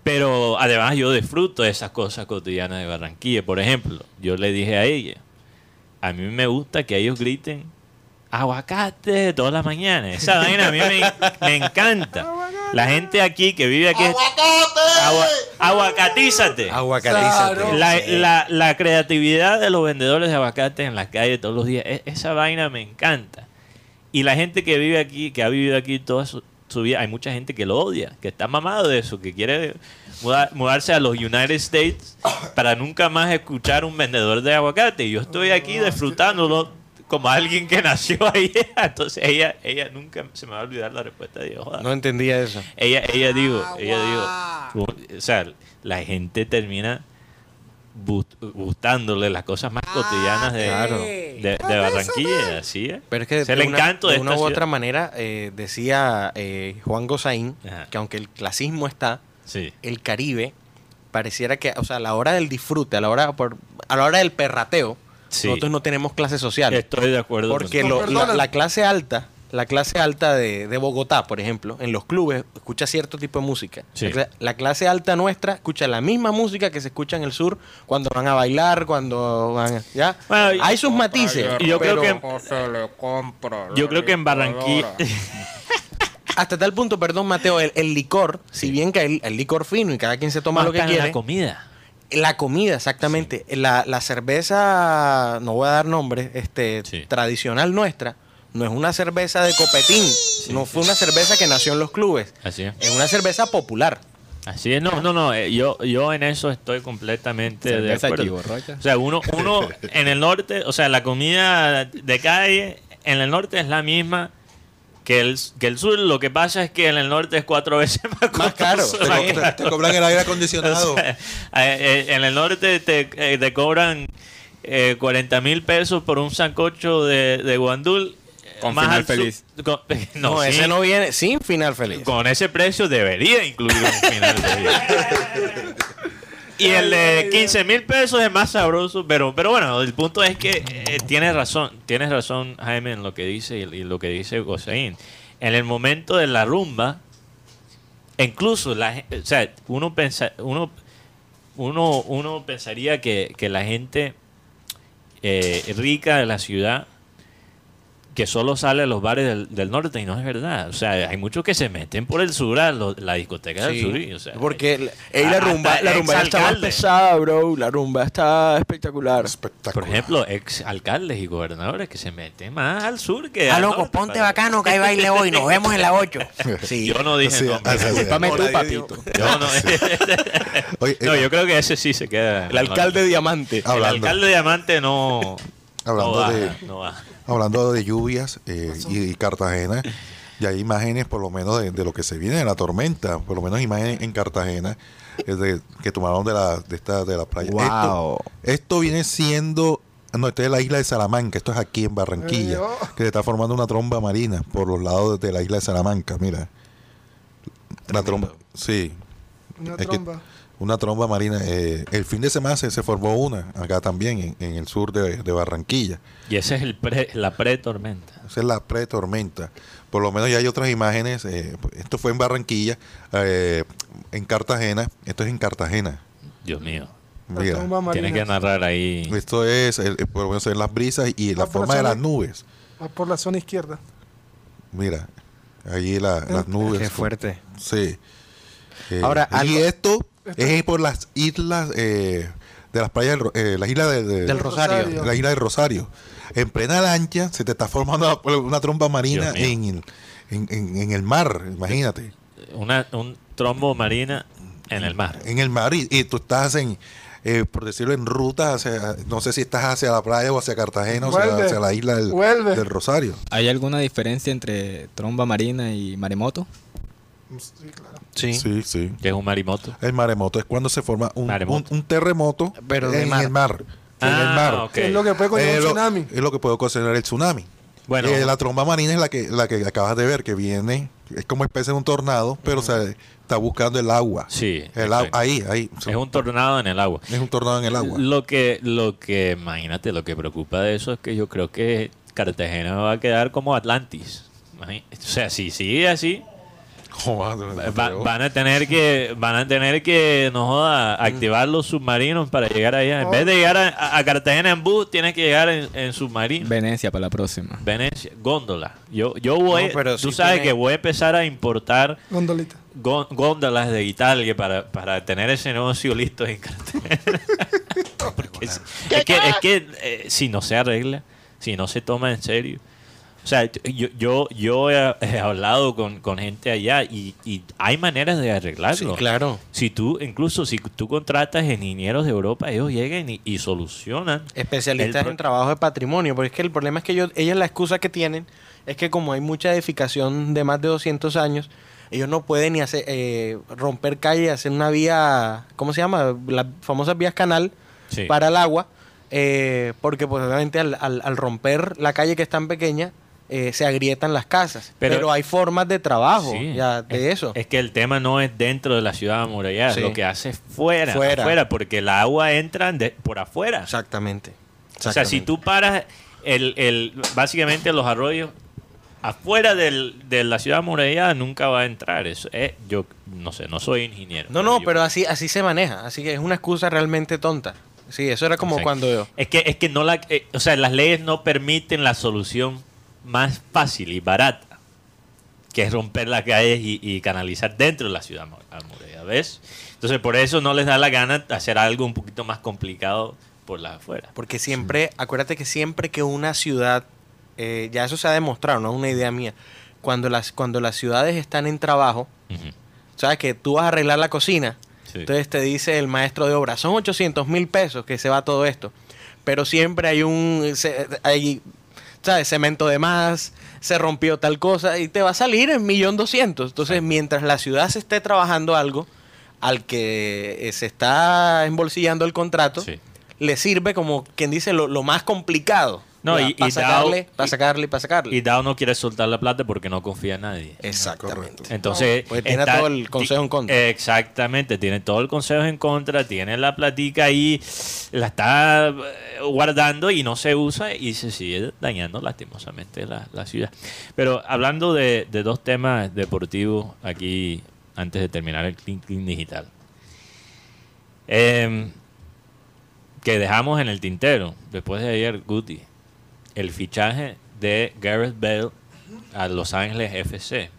Pero además yo disfruto de esas cosas cotidianas de Barranquilla. Por ejemplo, yo le dije a ella, a mí me gusta que ellos griten aguacate todas las mañanas. Esa vaina a mí me, me encanta. (laughs) La gente aquí que vive aquí... Agua- aguacatízate. Aguacatízate. Claro. La, la- la creatividad de los vendedores de aguacate en la calle todos los días, e- esa vaina me encanta. Y la gente que vive aquí, que ha vivido aquí toda su, su vida, hay mucha gente que lo odia, que está mamado de eso, que quiere muda- mudarse a los United States para nunca más escuchar un vendedor de aguacate. Y yo estoy aquí disfrutándolo como alguien que nació (laughs) ahí. Entonces ella, ella nunca se me va a olvidar la respuesta de Dios. No entendía eso. Ella, ella digo, ella digo, o sea, la gente termina gustándole las cosas más cotidianas de, Claro. de, de Barranquilla, así es. Pero es que Es el de una, encanto de de una u ciudad. otra manera eh, decía eh, Juan Gozaín Ajá. que aunque el clasismo está, Sí. el Caribe pareciera que, o sea, a la hora del disfrute, a la hora por, a la hora del perrateo, Sí. nosotros no tenemos clase social. Estoy de acuerdo. Porque lo- la, clase alta, la clase alta de, de Bogotá, por ejemplo, en los clubes escucha cierto tipo de música. Sí. La, cla- la clase alta nuestra escucha la misma música que se escucha en el sur cuando van a bailar, cuando van, a- ya. Bueno, y- Hay sus matices. y yo creo que yo creo que en Barranquilla (laughs) hasta tal punto, perdón, Mateo, el, el licor, si bien que el, el licor fino y cada quien se toma lo que quiere, la comida. La comida, exactamente. La, la cerveza, no voy a dar nombre, este, Sí. tradicional nuestra, no es una cerveza de copetín, no fue una cerveza que nació en los clubes, Así es. es una cerveza popular. Así es, no, no, no, eh, yo, yo en eso estoy completamente de acuerdo. O sea, uno, uno (laughs) en el norte, o sea, la comida de calle en el norte es la misma que el, que el sur. Lo que pasa es que en el norte es cuatro veces (laughs) más, Más caro. Te, más co- caro. te cobran el aire acondicionado. O sea, eh, eh, en el norte te, eh, te cobran eh, 40 mil pesos por un sancocho de, de guandul. Con más final al sur- feliz. con- (laughs) No, no, ese no viene sin final feliz. con ese precio debería incluir un final feliz. (laughs) Y el de 15 mil pesos es más sabroso, pero, pero bueno, el punto es que eh, tienes razón, tienes razón Jaime en lo que dice y, y lo que dice Gosaín. En el momento de la rumba, incluso la, o sea, uno pensa, uno, uno, uno pensaría que, que la gente eh, rica de la ciudad que solo sale a los bares del, del norte y no es verdad. O sea, hay muchos que se meten por el sur a lo- la discoteca del sur. y, o sea, porque la- ey, la rumba, la rumba está más pesada, bro. La rumba está espectacular. Espectacular. Por ejemplo, ex alcaldes y gobernadores que se meten más al sur que Ah, al loco, norte, ponte para- bacano que hay baile hoy. Nos vemos en la 8. (laughs) Sí. Yo no dije Sí. Discúlpame No, tú, papito. Yo no, (laughs) Oye, no, eh, yo creo que ese sí se queda. El alcalde Diamante. El hablando, alcalde Diamante no. Hablando no va, de- no va. Hablando de lluvias eh, y, y Cartagena, y hay imágenes por lo menos de, de lo que se viene de la tormenta, por lo menos imágenes en Cartagena eh, de- que tomaron de la, de esta, de la playa. Wow. Esto, esto viene siendo, no, esto es la isla de Salamanca, esto es aquí en Barranquilla, que se está formando una tromba marina por los lados de la isla de Salamanca, mira. La tromba, sí, Una Es que- tromba. Una tromba marina. eh, el fin de semana se, se formó una acá también, en, en el sur de, de Barranquilla. Y ese es el pre, la pre-tormenta. Esa es la pre-tormenta. Por lo menos ya hay otras imágenes. eh, esto fue en Barranquilla, eh, en Cartagena. Esto es en Cartagena. Dios mío. Mira. Tienes que narrar ahí. esto es, el- por lo menos las brisas y la forma de la las nubes. Va por la zona izquierda. Mira, allí la- las nubes. Qué fuerte. Sí. Eh, Ahora, y algo- esto es por las islas eh, de las playas, del eh, la isla de, de- Del Rosario. Rosario. la isla de Rosario. En plena lancha se te está formando una tromba marina en el, en, en- en el mar, imagínate. Una, un trombo marina en el mar. En el mar y, y tú estás en, eh, por decirlo, en ruta hacia, no sé si estás hacia la playa o hacia Cartagena o hacia, la isla del, Vuelve. del Rosario. ¿Hay alguna diferencia entre tromba marina y maremoto? Sí, claro. Sí. Sí, sí. Que es un marimoto. El maremoto es cuando se forma un, Maremoto. un- un terremoto Pero en mar. el mar. en Ah, el mar. Es lo que puede con Eh, un lo- tsunami. es lo que puede ocasionar el tsunami. Bueno. Eh, la tromba marina es la que, la que acabas de ver, que viene es como especie de un tornado, pero o sea, está buscando el agua. Sí, El agua, ahí, ahí. Es un tornado en el agua. Es un tornado en el agua. Lo que, lo que, imagínate, lo que preocupa de eso es que yo creo que Cartagena va a quedar como Atlantis. O sea, si sigue así, Joder, va- van a tener que, van a tener que, no joda, activar los submarinos para llegar allá. En vez de llegar a, a Cartagena en bus, tienes que llegar en, en submarino. Venecia para la próxima. Venecia, góndola. Yo, yo voy, No, pero tú sí sabes tiene- que voy a empezar a importar Gondolita. gó- góndolas de Italia para, para tener ese negocio listo en Cartagena. (laughs) Porque es, es que, es que eh, si no se arregla, si no se toma en serio. O sea, yo, yo, yo he, he hablado con, con gente allá y, y hay maneras de Sí, arreglarlo. claro. Si tú, incluso si tú contratas ingenieros de Europa, ellos llegan y, y solucionan. Especialistas en trabajo de patrimonio, porque es que el problema es que ellos, ellas la excusa que tienen es que como hay mucha edificación de más de 200 años, ellos no pueden ni hacer, eh, romper calle, hacer una vía, ¿cómo se llama? Las famosas vías canal Sí. para el agua, eh, porque pues obviamente al, al- al romper la calle que es tan pequeña, eh, se agrietan las casas. Pero- Pero, hay formas de trabajo Sí, ya de es, eso. Es que el tema no es dentro de la ciudad amurallada, Sí. lo que hace es fuera, Fuera. afuera, porque el agua entra de- por afuera. Exactamente. O sea, si tú paras el, el, básicamente los arroyos afuera del- de la ciudad amurallada, nunca va a entrar. Eso es, yo no sé, no soy ingeniero. No, no, yo- pero así, así se maneja. Así que es una excusa realmente tonta. Sí, eso era como cuando... Es que, es que no la, eh, o sea, las leyes no permiten la solución más fácil y barata, que es romper las calles y, y canalizar dentro de la ciudad amu- amurallada, ¿ves? Entonces por eso no les da la gana hacer algo un poquito más complicado por las afuera. Porque siempre, acuérdate que siempre que una ciudad, eh, ya eso se ha demostrado, no es una idea mía, cuando las, cuando las ciudades están en trabajo, sabes que tú vas a arreglar la cocina, Sí. entonces te dice el maestro de obra, son 800 mil pesos que se va todo esto, pero siempre hay un, se- hay, ¿sabes? Cemento de más, se rompió tal cosa y te va a salir en millón doscientos. Entonces, mientras la ciudad se esté trabajando algo al que eh, se está embolsillando el contrato, Sí. le sirve como quien dice lo, lo más complicado. No, Ya, y- para y sacarle, dado- para sacarle, para sacarle. Y Dow no quiere soltar la plata porque no confía en nadie. Exactamente. Entonces, Pues tiene todo el consejo en contra. Exactamente, tiene todo el consejo en contra, tiene la platica ahí, la está eh, guardando y no se usa y se sigue dañando lastimosamente la, la ciudad. Pero hablando de, de dos temas deportivos aquí, antes de terminar el Clean Clean Digital, Em, que dejamos en el tintero, después de ayer, Guti, el fichaje de Gareth Bale a Los Ángeles FC,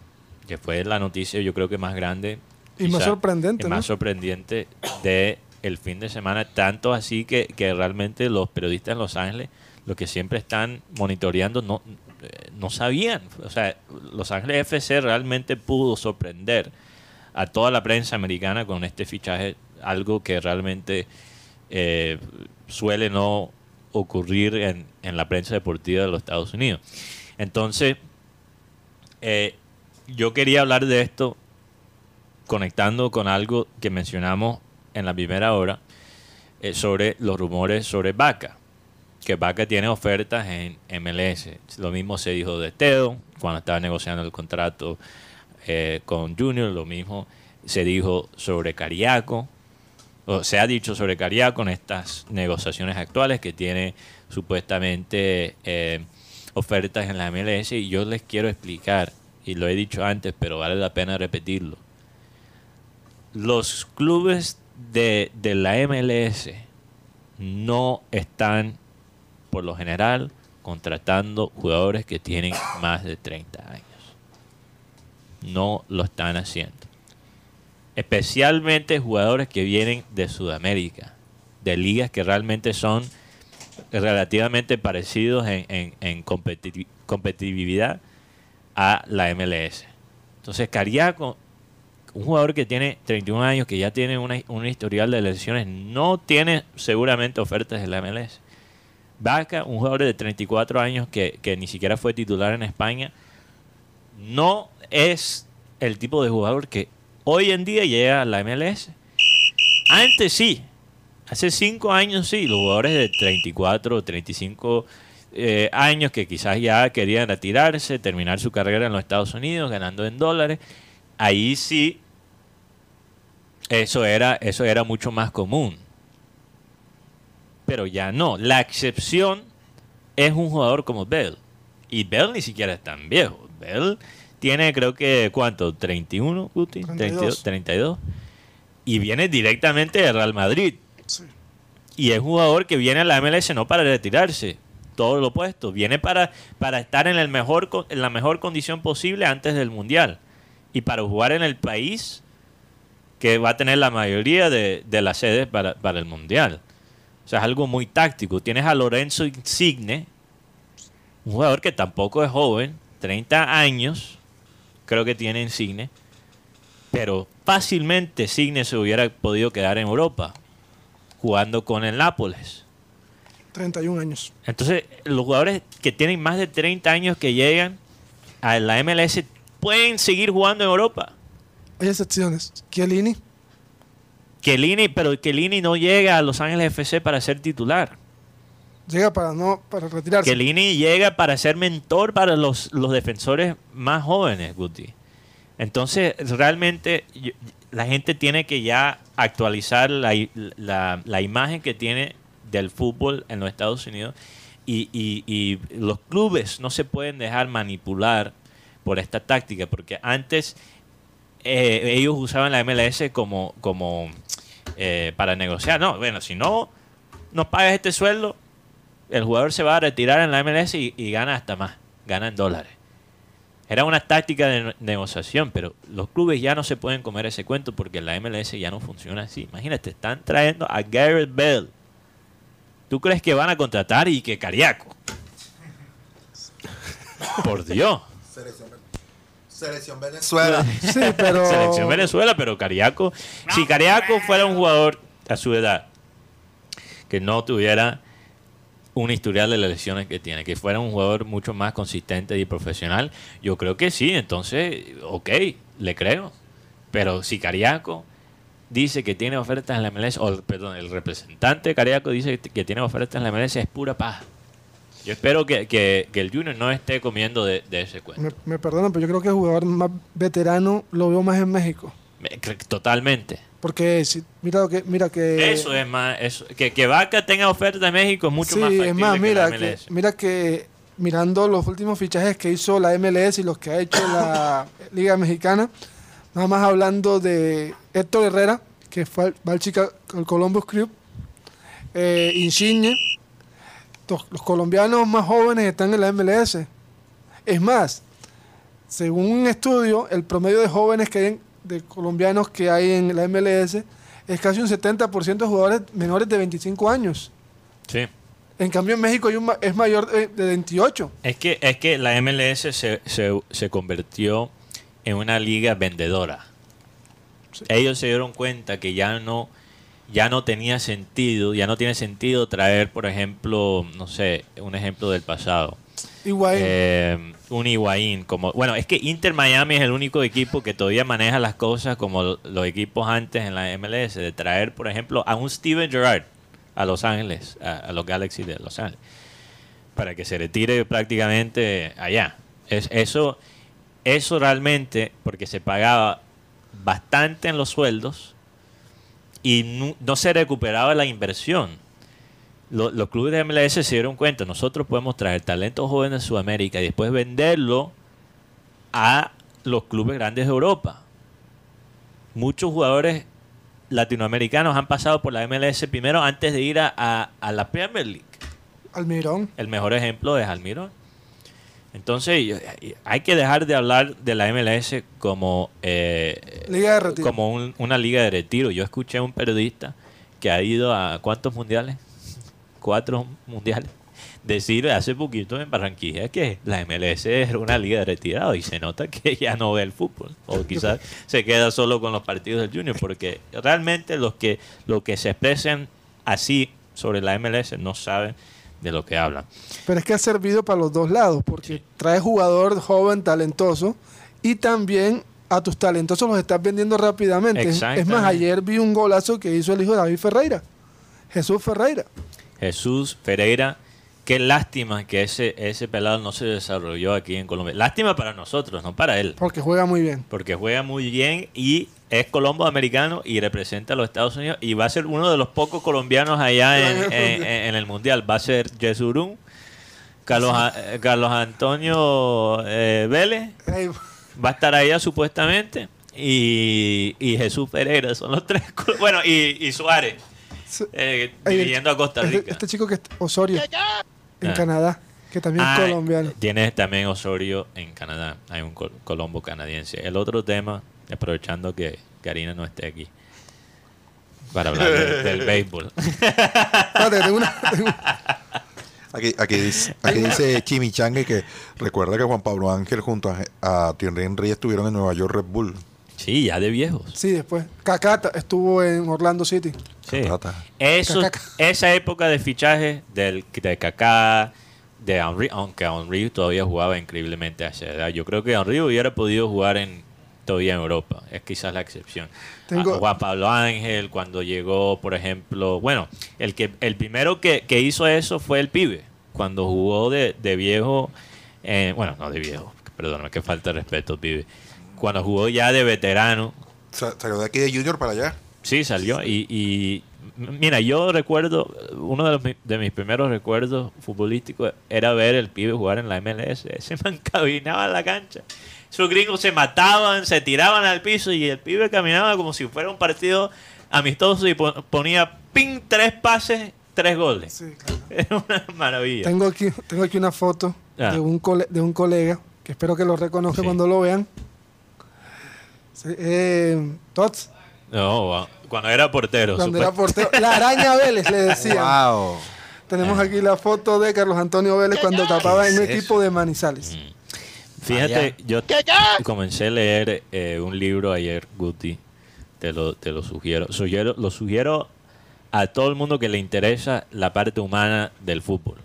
que fue la noticia yo creo que más grande Y más quizá, sorprendente, y más ¿no? sorprendente de el fin de semana, tanto así que, que realmente los periodistas en Los Ángeles, los que siempre están monitoreando, no, eh, no sabían. O sea, Los Ángeles FC realmente pudo sorprender a toda la prensa americana con este fichaje, algo que realmente eh, suele no ocurrir en, en la prensa deportiva de los Estados Unidos. Entonces, eh, yo quería hablar de esto conectando con algo que mencionamos en la primera hora eh, sobre los rumores sobre Vaca. Que Vaca tiene ofertas en MLS. Lo mismo se dijo de Teo cuando estaba negociando el contrato eh, con Junior. Lo mismo se dijo sobre Cariaco. O se ha dicho sobre Cariaco en estas negociaciones actuales que tiene supuestamente eh, ofertas en la MLS. Y yo les quiero explicar, y lo he dicho antes, pero vale la pena repetirlo los clubes de, de la MLS no están, por lo general, contratando jugadores que tienen más de 30 años. No lo están haciendo. Especialmente jugadores que vienen de Sudamérica, de ligas que realmente son relativamente parecidos en, en- en competi- competitividad a la MLS. Entonces, Cariaco un jugador que tiene 31 años, que ya tiene una, un historial de lesiones, no tiene seguramente ofertas en la MLS. Vaca, un jugador de 34 años que ni siquiera fue titular en España, no es el tipo de jugador que hoy en día llega a la MLS. Antes sí, hace 5 años sí, los jugadores de 34 o 35 eh, años que quizás ya querían retirarse, terminar su carrera en los Estados Unidos, ganando en dólares. Ahí sí, eso era, eso era mucho más común. Pero ya no. La excepción es un jugador como Bell. Y Bell ni siquiera es tan viejo. Bell tiene creo que, ¿cuánto? ¿31, Guti? 32. 32. Y viene directamente de Real Madrid. Sí. Y es un jugador que viene a la MLS no para retirarse, todo lo opuesto. Viene para, para estar en, el mejor, en la mejor condición posible antes del Mundial. Y para jugar en el país que va a tener la mayoría de, de las sedes para, para el Mundial. O sea, es algo muy táctico. Tienes a Lorenzo Insigne, un jugador que tampoco es joven, 30 años, creo que tiene Insigne, pero fácilmente Insigne se hubiera podido quedar en Europa jugando con el Nápoles. 31 años. Entonces, los jugadores que tienen más de 30 años que llegan a la MLS pueden seguir jugando en Europa. Hay excepciones. Chiellini, Kelini, pero Kelini no llega a Los Ángeles FC para ser titular. Llega para no para retirarse. Kelini llega para ser mentor para los, los defensores más jóvenes, Guti. Entonces, realmente la gente tiene que ya actualizar la, la- la imagen que tiene del fútbol en los Estados Unidos y, y- y los clubes no se pueden dejar manipular por esta táctica, porque antes eh, ellos usaban la MLS como, como eh, para negociar. No, bueno, si no nos pagas este sueldo, el jugador se va a retirar en la MLS y, y gana hasta más, gana en dólares. Era una táctica de ne- negociación, pero los clubes ya no se pueden comer ese cuento porque la MLS ya no funciona así. Imagínate, están trayendo a Garrett Bell. ¿Tú crees que van a contratar y que Cariaco? Por Dios. Selección Venezuela. (laughs) Sí, pero Selección Venezuela, pero Cariaco, si Cariaco fuera un jugador a su edad que no tuviera un historial de las lesiones que tiene, que fuera un jugador mucho más consistente y profesional, yo creo que sí, entonces, ok, le creo. Pero si Cariaco dice que tiene ofertas en la MLS, o perdón, el representante de Cariaco dice que tiene ofertas en la MLS, es pura paz. Yo espero que, que- que el Junior no esté comiendo de, ese cuento. me, me perdonan, pero yo creo que el jugador más veterano lo veo más en México. Totalmente. Porque si, mira que mira que Eso es más, eso, que, que Vaca tenga oferta en México es mucho sí, más factible es más, que mira que, mira que mirando los últimos fichajes que hizo la MLS y los que ha hecho la (laughs) Liga Mexicana, nada más hablando de Héctor Herrera, que fue al, va al Chica- al Columbus Crew, eh, Insigne, los, los colombianos más jóvenes están en la MLS. Es más, según un estudio, el promedio de jóvenes que hay en- de colombianos que hay en la MLS es casi un 70% de jugadores menores de 25 años. Sí. En cambio, en México hay un ma- es mayor de, de 28. Es que, es que la MLS se, se, se convirtió en una liga vendedora. Ellos se dieron cuenta que ya no, ya no tenía sentido, ya no tiene sentido traer, por ejemplo, no sé, un ejemplo del pasado. Eh, un Higuaín como bueno es que Inter Miami es el único equipo que todavía maneja las cosas como los equipos antes en la MLS de traer por ejemplo a un Steven Gerrard a Los Ángeles a, los Galaxy de Los Ángeles para que se retire prácticamente allá. Es eso eso realmente porque se pagaba bastante en los sueldos y no se recuperaba la inversión lo- los clubes de MLS se dieron cuenta, nosotros podemos traer talentos jóvenes de Sudamérica y después venderlo a los clubes grandes de Europa. Muchos jugadores latinoamericanos han pasado por la MLS primero antes de ir a, a- a la Premier League. Almirón. El mejor ejemplo es Almirón. Entonces, hay que dejar de hablar de la MLS como, eh, Liga de retiro. como un- una liga de retiro. Yo escuché a un periodista que ha ido a ¿cuántos mundiales? Cuatro mundiales. Decir hace poquito en Barranquilla que la MLS era una liga de retirados y se nota que ya no ve el fútbol. O quizás se queda solo con los partidos del Junior. Porque realmente los que, los que se expresan así sobre la MLS no saben de lo que hablan. Pero es que ha servido para los dos lados, porque trae jugador joven, talentoso, y también a tus talentosos los estás vendiendo rápidamente. Es- Es más, ayer vi un golazo que hizo el hijo de David Ferreira, Jesús Ferreira. Jesús Ferreira qué lástima que ese, ese pelado no se desarrolló aquí en Colombia. Lástima para nosotros, no para él. Porque juega muy bien. Porque juega muy bien y es colombo americano y representa a los Estados Unidos y va a ser uno de los pocos colombianos allá en, en- en el Mundial. Va a ser Jesurún, Carlos, eh, Carlos Antonio eh, Vélez, va a estar allá supuestamente y, y Jesús Pereira, son los tres. Bueno, y, y Suárez, su- eh, dividiendo a Costa Rica. este chico que es Osorio, en Ah. Canadá, que también Ah, es colombiano. Tienes también Osorio en Canadá. Hay un col- colombo canadiense. El otro tema, aprovechando que Karina no esté aquí, para hablar de- del (laughs) béisbol. Espérate, tengo una- tengo- Aquí, aquí dice, aquí dice Chimichangue que recuerda que Juan Pablo Ángel junto a, a Thierry Henry estuvieron en Nueva York Red Bull. Sí, ya de viejos. sí, después. Cacata estuvo en Orlando City. Sí. Eso, Kaká. esa época de fichaje del, de Kaká, de Henry, aunque Henry todavía jugaba increíblemente a esa edad. Yo creo que Henry hubiera podido jugar en todavía en Europa. Es quizás la excepción. Tengo- A Juan Pablo Ángel, cuando llegó, por ejemplo, bueno, el que el primero que, que hizo eso fue el pibe, cuando jugó de, de viejo, eh, bueno, no de viejo, perdóname, que falta de respeto, pibe. Cuando jugó ya de veterano, Sa- Salió de aquí de Junior para allá. Sí, salió. Y, y, mira, yo recuerdo, uno de, los, de mis primeros recuerdos futbolísticos era ver el pibe jugar en la MLS. (laughs) Se me encabinaba en la cancha. Esos gringos se mataban, se tiraban al piso y el pibe caminaba como si fuera un partido amistoso y po- ponía ping, tres pases, tres goles. Sí, (laughs) claro. Era una maravilla. Tengo aquí, tengo aquí una foto Ah. de, un cole- de un colega que espero que lo reconozca Sí. cuando lo vean. Eh, Tots, No, cuando era portero. cuando era portero. La araña Vélez le decían. Wow. Tenemos aquí la foto de Carlos Antonio Vélez cuando tapaba en un es equipo de Manizales. Fíjate, Allá. yo comencé a leer eh, un libro ayer, Guti. Te lo, te lo sugiero. sugiero. Lo sugiero a todo el mundo que le interesa la parte humana del fútbol.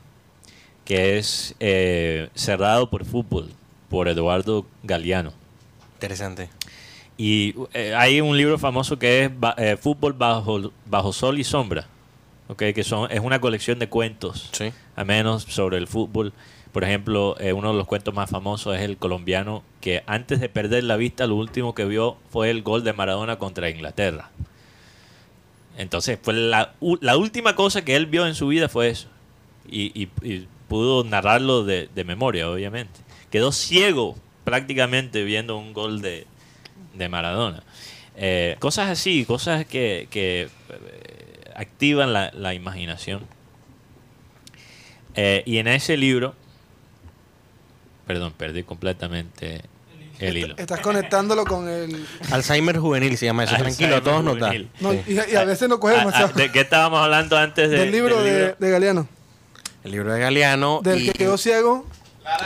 Que es eh, Cerrado por Fútbol, por Eduardo Galeano. Interesante. Y eh, hay un libro famoso que es eh, Fútbol bajo, bajo Sol y Sombra. ¿ok? Que son, es una colección de cuentos Sí. a menos sobre el fútbol. Por ejemplo, eh, uno de los cuentos más famosos es el colombiano que antes de perder la vista, lo último que vio fue el gol de Maradona contra Inglaterra. Entonces, fue la, la última cosa que él vio en su vida fue eso. Y, y- y pudo narrarlo de, de memoria, obviamente. Quedó ciego prácticamente viendo un gol de, de Maradona. Eh, cosas así, cosas que, que, eh, activan la, la imaginación. Eh, y en ese libro, perdón, perdí completamente el hilo. Estás conectándolo con el... Alzheimer juvenil se llama eso. Alzheimer Tranquilo, a todos nos da. juvenil. no, Sí. y, y a veces no coge Ah, ah, demasiado. ¿De qué estábamos hablando antes de- del libro de, libro? de Galeano. El libro de Galeano. Del y- que quedó ciego.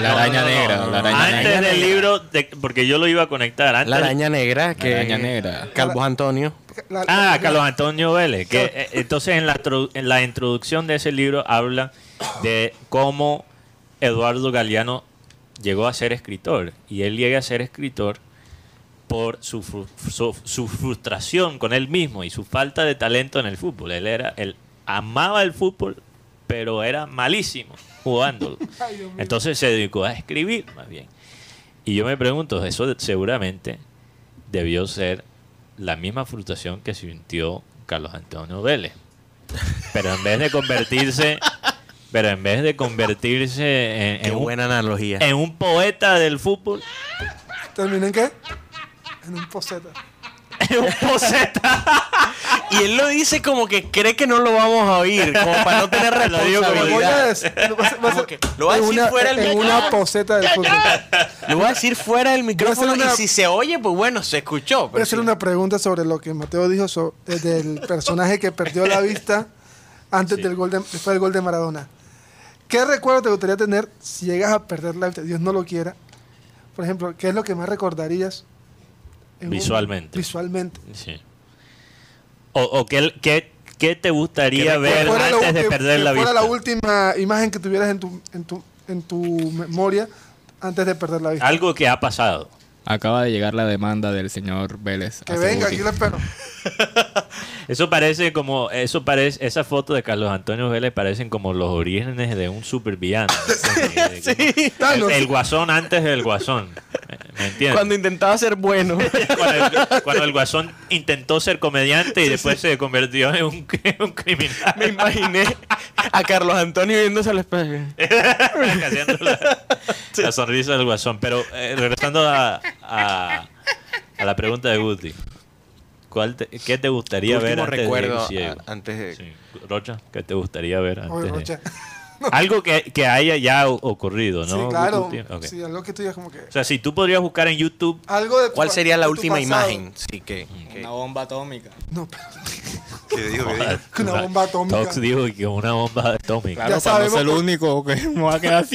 La araña no, no, negra, no, la araña Antes negra. del libro, de- porque yo lo iba a conectar. Antes La araña negra. Que araña negra. Calvo Antonio. La- Ah, la- Carlos Antonio Vélez. Que, eh, entonces, en la, en la introducción de ese libro habla de cómo Eduardo Galeano llegó a ser escritor. Y él llega a ser escritor por su, fru- su, su frustración con él mismo y su falta de talento en el fútbol. Él, era, él amaba el fútbol, pero era malísimo jugándolo. (laughs) Entonces se dedicó a escribir, más bien. Y yo me pregunto, eso seguramente debió ser la misma frustración que sintió Carlos Antonio Vélez. Pero en vez de convertirse, pero en vez de convertirse en un, buena analogía. en un poeta del fútbol, ¿Terminé en qué? En un poseta. En (laughs) un poeta. Y él lo dice como que cree que no lo vamos a oír, como para no tener (laughs) como Lo voy a responsabilidad. decir. Lo va a- va a ser- que lo va a en decir una, fuera del En micrófono. una poseta del fútbol. Lo voy a decir fuera del micrófono una- y si se oye, pues bueno, se escuchó. Voy a hacer sí. una pregunta sobre lo que Mateo dijo del (laughs) personaje que perdió la vista antes del gol de, después del gol de Maradona. ¿Qué recuerdo te gustaría tener si llegas a perder la vista? Dios no lo quiera. Por ejemplo, ¿qué es lo que más recordarías? Un- Visualmente. visualmente. Sí. O, o qué, qué- qué te gustaría Que ver antes de que- perder que la vista? la última imagen que tuvieras en tu, en tu, en tu memoria antes de perder la vista. Algo que ha pasado. Acaba de llegar la demanda del señor Vélez. que venga, aquí lo espero. (laughs) Eso parece como, eso parece, esa foto de Carlos Antonio Vélez parecen como los orígenes de un supervillano. (laughs) el, Thanos. el guasón antes del guasón. ¿Me entiendes? Cuando intentaba ser bueno. (laughs) cuando, el, cuando el guasón intentó ser comediante y después se convirtió en un, (laughs) en un criminal. Me imaginé a Carlos Antonio viéndose al espejo. Haciendo la, la sonrisa del guasón. Pero eh, regresando a, a, a la pregunta de Guti. ¿Cuál te- ¿Qué te gustaría ver antes de recuerdo a- antes de... Sí. Rocha, ¿qué te gustaría ver antes Oye, de-. (laughs) Algo que, que haya ya ocurrido, ¿no? Sí, claro. Guti? Ok. Sí, algo que tú digas como que. O sea, si tú podrías buscar en YouTube Algo de tu ¿Cuál sería la de última pasado. imagen? Sí, que, Una bomba atómica. No, pero (laughs) ¿Qué dijo? ¿Qué? Una bomba atómica. Tox dijo que una bomba atómica. Claro, Ya para no ser el único que (laughs) me va a quedar.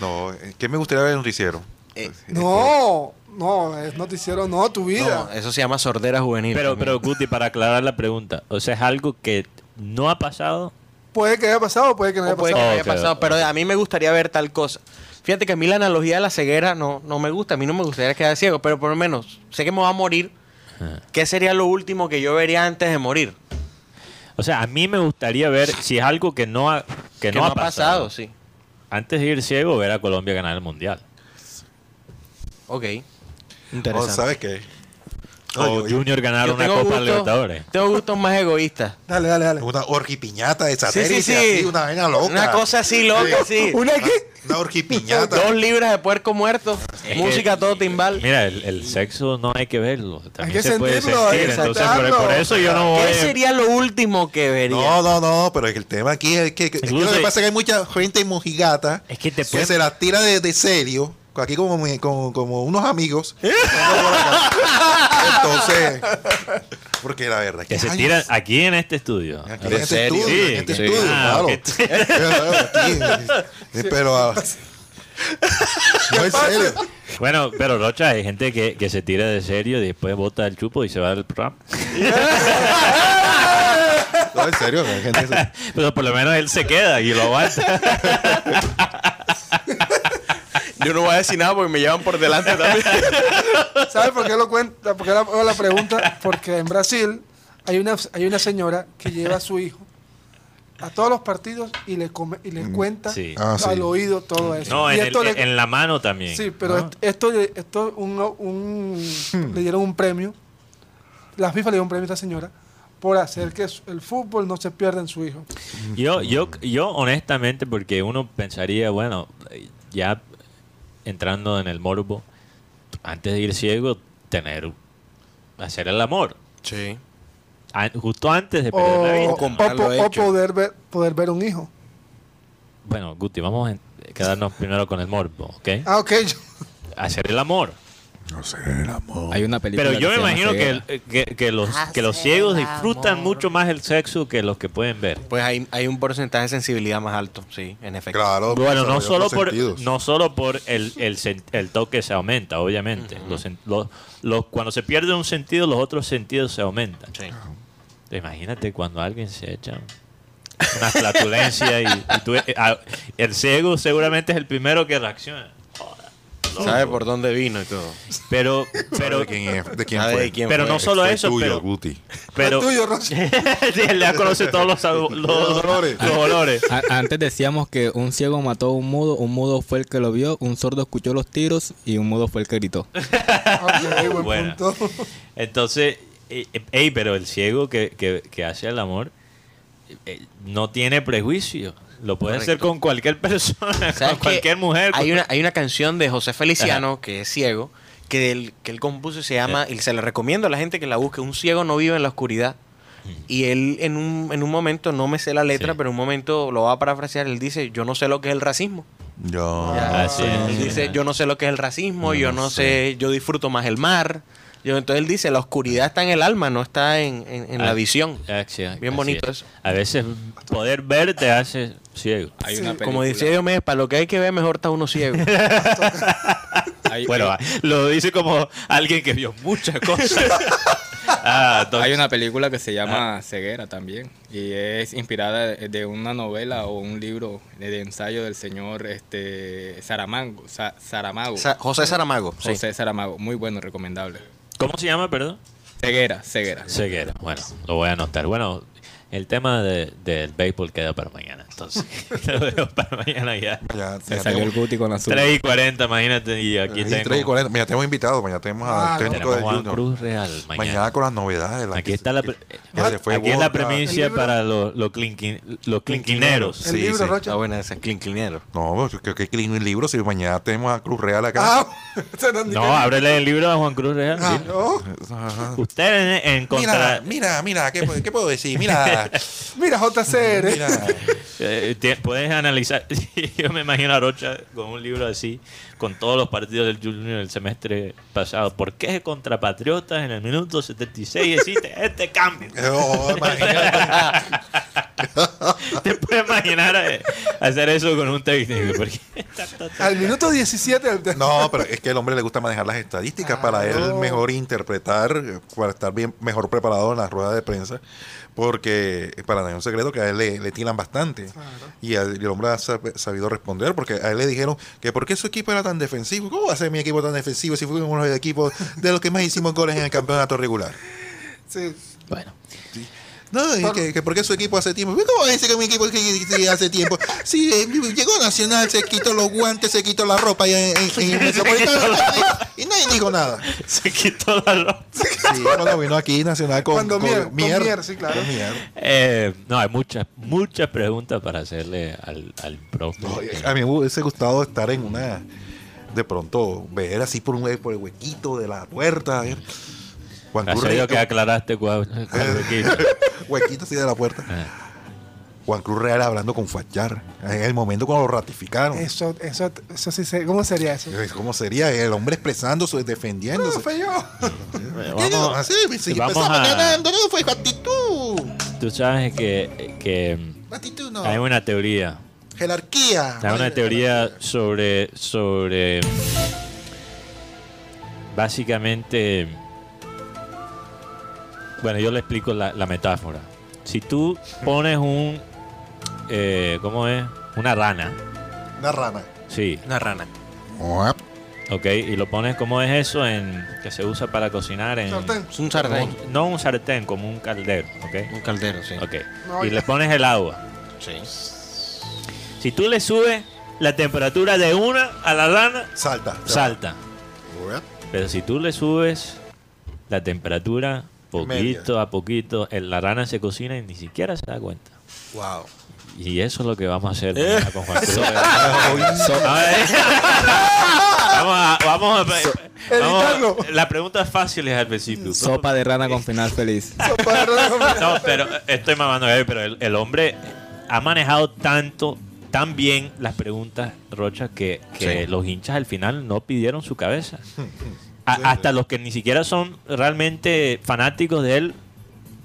No, ¿qué me gustaría ver en noticiero? Eh, no, no, es noticiero, no, tu vida. no, eso se llama sordera juvenil. Pero, pero Guti, para aclarar la pregunta, o sea, es algo que no ha pasado. Puede que haya pasado, puede que no haya O puede que pasado. no haya pasado, pero a mí me gustaría ver tal cosa. Fíjate que a mí la analogía de la ceguera no, no me gusta. A mí no me gustaría quedar ciego, pero por lo menos sé que me va a morir. ¿Qué sería lo último que yo vería antes de morir? O sea, a mí me gustaría ver si es algo que no ha, que no ha pasado. sí. Antes de ir ciego, ver a Colombia ganar el mundial. Ok. Oh, Interesante. ¿Sabes qué? O No, yo- Junior ganar una Copa gusto- Libertadores. Tengo gustos más egoístas. Dale, dale, dale. Una orgipiñata de Sí, satélite, sí, sí. así, una vaina loca. Una cosa así loca, sí. (laughs) ¿Una qué? Una orgipiñata. Dos libras de puerco muerto. Es música que- todo timbal. Mira, el, el sexo no hay que verlo. También que se puede sentirlo, sentir. hay que Entonces, por, por eso yo no voy. ¿Qué sería lo último que vería? No, no, no, pero el tema aquí es que, que- que lo que pasa es que hay mucha gente mojigata Es que te que puede- se la tira de, de serio, aquí como, mi- como, como unos amigos. Entonces, porque la verdad Que que se ay, tiran aquí en este estudio. Aquí ¿En este serio? estudio, Sí, en este sí. estudio, Ah, claro. (laughs) Aquí, eh, pero no es serio. Bueno, pero Rocha, hay gente que, que se tira de serio y después bota el chupo y se va del programa. No, en serio, hay gente que se- (laughs) Pero por lo menos él se queda y lo aguanta. (laughs) Yo no voy a decir nada porque me llevan por delante también. (laughs) ¿Sabes por qué lo cuenta? ¿Por qué la, hago la pregunta? Porque en Brasil hay una, hay una señora que lleva a su hijo a todos los partidos y le, come, y le cuenta Sí. Ah, sí. al oído todo eso. No, y en, el- esto le- en la mano también. Sí, pero esto, esto un, un- le dieron un premio. La FIFA le dio un premio a esta señora por hacer que el fútbol no se pierda en su hijo. Yo, yo, yo honestamente, porque uno pensaría, bueno, ya entrando en el morbo, antes de ir ciego, tener, hacer el amor. Sí. Justo antes de O, perder la vida. o o hecho. poder, ver, poder ver un hijo. Bueno, Guti, vamos a quedarnos primero con el morbo, ¿ok? Ah, ok. yo- Hacer el amor. Hay una película. Pero yo me imagino que, el- que, que los, que los ciegos disfrutan mucho más el sexo que los que pueden ver. Pues hay, hay un porcentaje de sensibilidad más alto, sí, en efecto. Claro. Bueno, no desarrolla solo por sentidos. no solo por el, el, el toque se aumenta, obviamente. Los- los- cuando se pierde un sentido, los otros sentidos se aumentan. Sí. Imagínate cuando alguien se echa una flatulencia y, y tú- eh, ah, el ciego seguramente es el primero que reacciona. Sabe por dónde vino y todo. Pero, Pero de quién es, de quién Sabe fue. de quién pero fue. no solo Fue eso, tuyo, pero, Guti. pero Fue tuyo. (laughs) Sí, él conoce todos los, sab- los, Los olores. (laughs) los olores. A- Antes decíamos que un ciego mató a un mudo, un mudo fue el que lo vio, un sordo escuchó los tiros y un mudo fue el que gritó. (laughs) Ok, buen Buena. punto. Entonces, eh, eh, ey, pero el ciego que, que, que hace el amor eh, no tiene prejuicio. Lo puede hacer Correcto. con cualquier (laughs) persona, ¿Sabes con cualquier mujer. Hay con- una, hay una canción de José Feliciano, que es ciego, que él, que él compuso y se llama, y se le recomiendo a la gente que la busque, Un ciego no vive en la oscuridad. Y él en un, en un momento, no me sé la letra, Sí. pero en un momento lo va a parafrasear, él dice, yo no sé lo que es el racismo. Yo. Ah, sí, Él sí. dice, yo no sé lo que es el racismo, Yo yo no sé, yo disfruto más el mar. Yo, entonces él dice, la oscuridad está en el alma, no está en, en- en Ah, la visión. ah, Bien bonito es. eso. A veces poder ver te hace ciego. Hay Sí, una Como decía Diomedes, para lo que hay que ver, mejor está uno ciego. (laughs) hay, Bueno, hay- lo dice como alguien que vio muchas cosas. (laughs) ah, entonces- hay una película que se llama Ceguera también y es inspirada de una novela o un libro de, ensayo del señor este Saramago, Sa- Saramago, Sa- José Saramago. sí. José Saramago, muy bueno, recomendable. ¿Cómo se llama, perdón? Ceguera, ceguera. Ceguera. Bueno, lo voy a anotar. Bueno, el tema de- del béisbol queda para mañana. Entonces, (laughs) lo dejo para mañana ya. Ya, Se ya salió el Guti con la azul. 3 y 40, imagínate. Y aquí y tengo, tres y cuarenta. Mañana tenemos invitados, mañana tenemos Ah, al técnico Juan Junior. Cruz Real mañana. Mañana con las novedades. Aquí que- está la, que- pre- aquí es la premisa El para los, los, clinqui- los clinquineros. El Sí, libro, sí. Rocha. Está buena esa, clinclinero. No, yo creo que hay un libro si mañana tenemos a Cruz Real acá. Ah, (laughs) No, ábrele el libro a Juan Cruz Real. Ah, no. Ajá. Usted en, en contra... Mira, mira, mira, ¿qué, puedo- qué puedo decir? Mira, (laughs) Mira, JCR. mira. Eh, puedes analizar. (laughs) Yo me imagino a Rocha con un libro así, con todos los partidos del Junior del semestre pasado. ¿Por qué contra Patriotas en el minuto 76 existe este cambio? (laughs) Oh. (laughs) (laughs) Te puedes imaginar eh, hacer eso con un técnico. Porque Al minuto 17. del- No, pero es que al hombre le gusta manejar las estadísticas para él mejor interpretar, para estar bien mejor preparado en la rueda de prensa, porque para nadie es un secreto que a él le, le tiran bastante. Y, el hombre ha sab- sabido responder, porque a él le dijeron que por qué su equipo era tan defensivo. ¿Cómo va a ser mi equipo tan defensivo si fue uno de los equipos de los que más hicimos goles en el campeonato regular? Sí. bueno, No, y que, que por qué su equipo hace tiempo. ¿Cómo va a decir que mi equipo que, que hace tiempo? Sí, eh, llegó Nacional, se quitó los guantes, se quitó la ropa y en, en- en el Metropolitano y nadie dijo nada. se quitó la ropa. Sí, cuando vino aquí Nacional con, Cuando con Mier, con Mier, sí, claro. con Mier. Eh, no, hay muchas, muchas preguntas para hacerle al, al profe. No, a mí me hubiese gustado estar en una. De pronto, ver así por, un, por el huequito de la puerta. Ver. Juan Cruz a Real, que aclaraste (laughs) equipo. (laughs) huequito así de la puerta. Ah. Juan Cruz Real hablando con Fachar. En el momento cuando lo ratificaron. Eso, eso, eso sí. se- ¿Cómo sería eso? ¿Cómo sería? El hombre expresándose, defendiéndose. No, fue yo. Vamos, Así, si vamos empezamos a- ganando, no fue actitud. tú sabes que, que Actitud no. hay una teoría. Jerarquía. Hay una teoría sobre, sobre básicamente, bueno, yo le explico la, la metáfora. Si tú pones un, eh, ¿cómo es? Una rana, Una rana. sí, Una rana. ok, y lo pones, ¿cómo es eso? En, que se usa para cocinar en... Sartén. Es un sartén. como- no un sartén, como un caldero, ok. Un caldero, sí. Ok, No, y ya. le pones el agua. Sí. Si tú le subes la temperatura de una a la rana, Salta. salta. Pero si tú le subes la temperatura poquito a poquito, el- la rana se cocina y ni siquiera se da cuenta. Wow. Y eso es lo que vamos a hacer mañana con Juan (laughs) (laughs) vamos a, vamos a- vamos a- la pregunta es fácil es al principio. Sopa de rana con final feliz. (laughs) No, pero estoy mamando, eh, pero el, el hombre ha manejado tanto, tan bien las preguntas, Rocha, que, que Sí. los hinchas al final no pidieron su cabeza. A- hasta los que ni siquiera son realmente fanáticos de él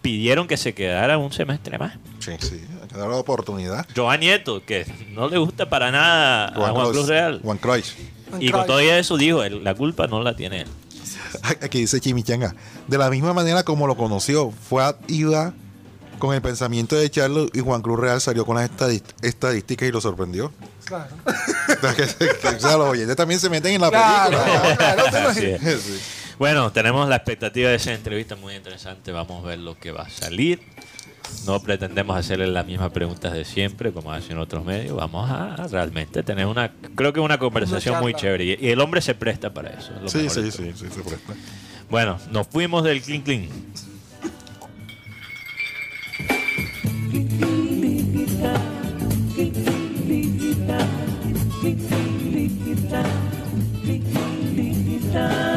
pidieron que se quedara un semestre más. Sí, sí. Hay que dar la oportunidad. Joan Nieto, que no le gusta para nada a Juan Cruz Real. Juan Cruyff. Y con todo eso dijo, la culpa no la tiene él. Aquí dice Chimichanga. De la misma manera como lo conoció, fue a iba con el pensamiento de echarlo y Juan Cruz Real salió con las estadísticas y lo sorprendió. Claro. (laughs) O sea, los oyentes también se meten en la Claro, película. claro. (laughs) Sí. Bueno, tenemos la expectativa de esa entrevista muy interesante. Vamos a ver lo que va a salir. No pretendemos hacerle las mismas preguntas de siempre, como hacen otros medios. Vamos a realmente tener una, creo que una conversación Una muy chévere. Y, el hombre se presta para eso. es lo Sí, mejor sí, sí, sí, se presta. Bueno, nos fuimos del clean clean. time.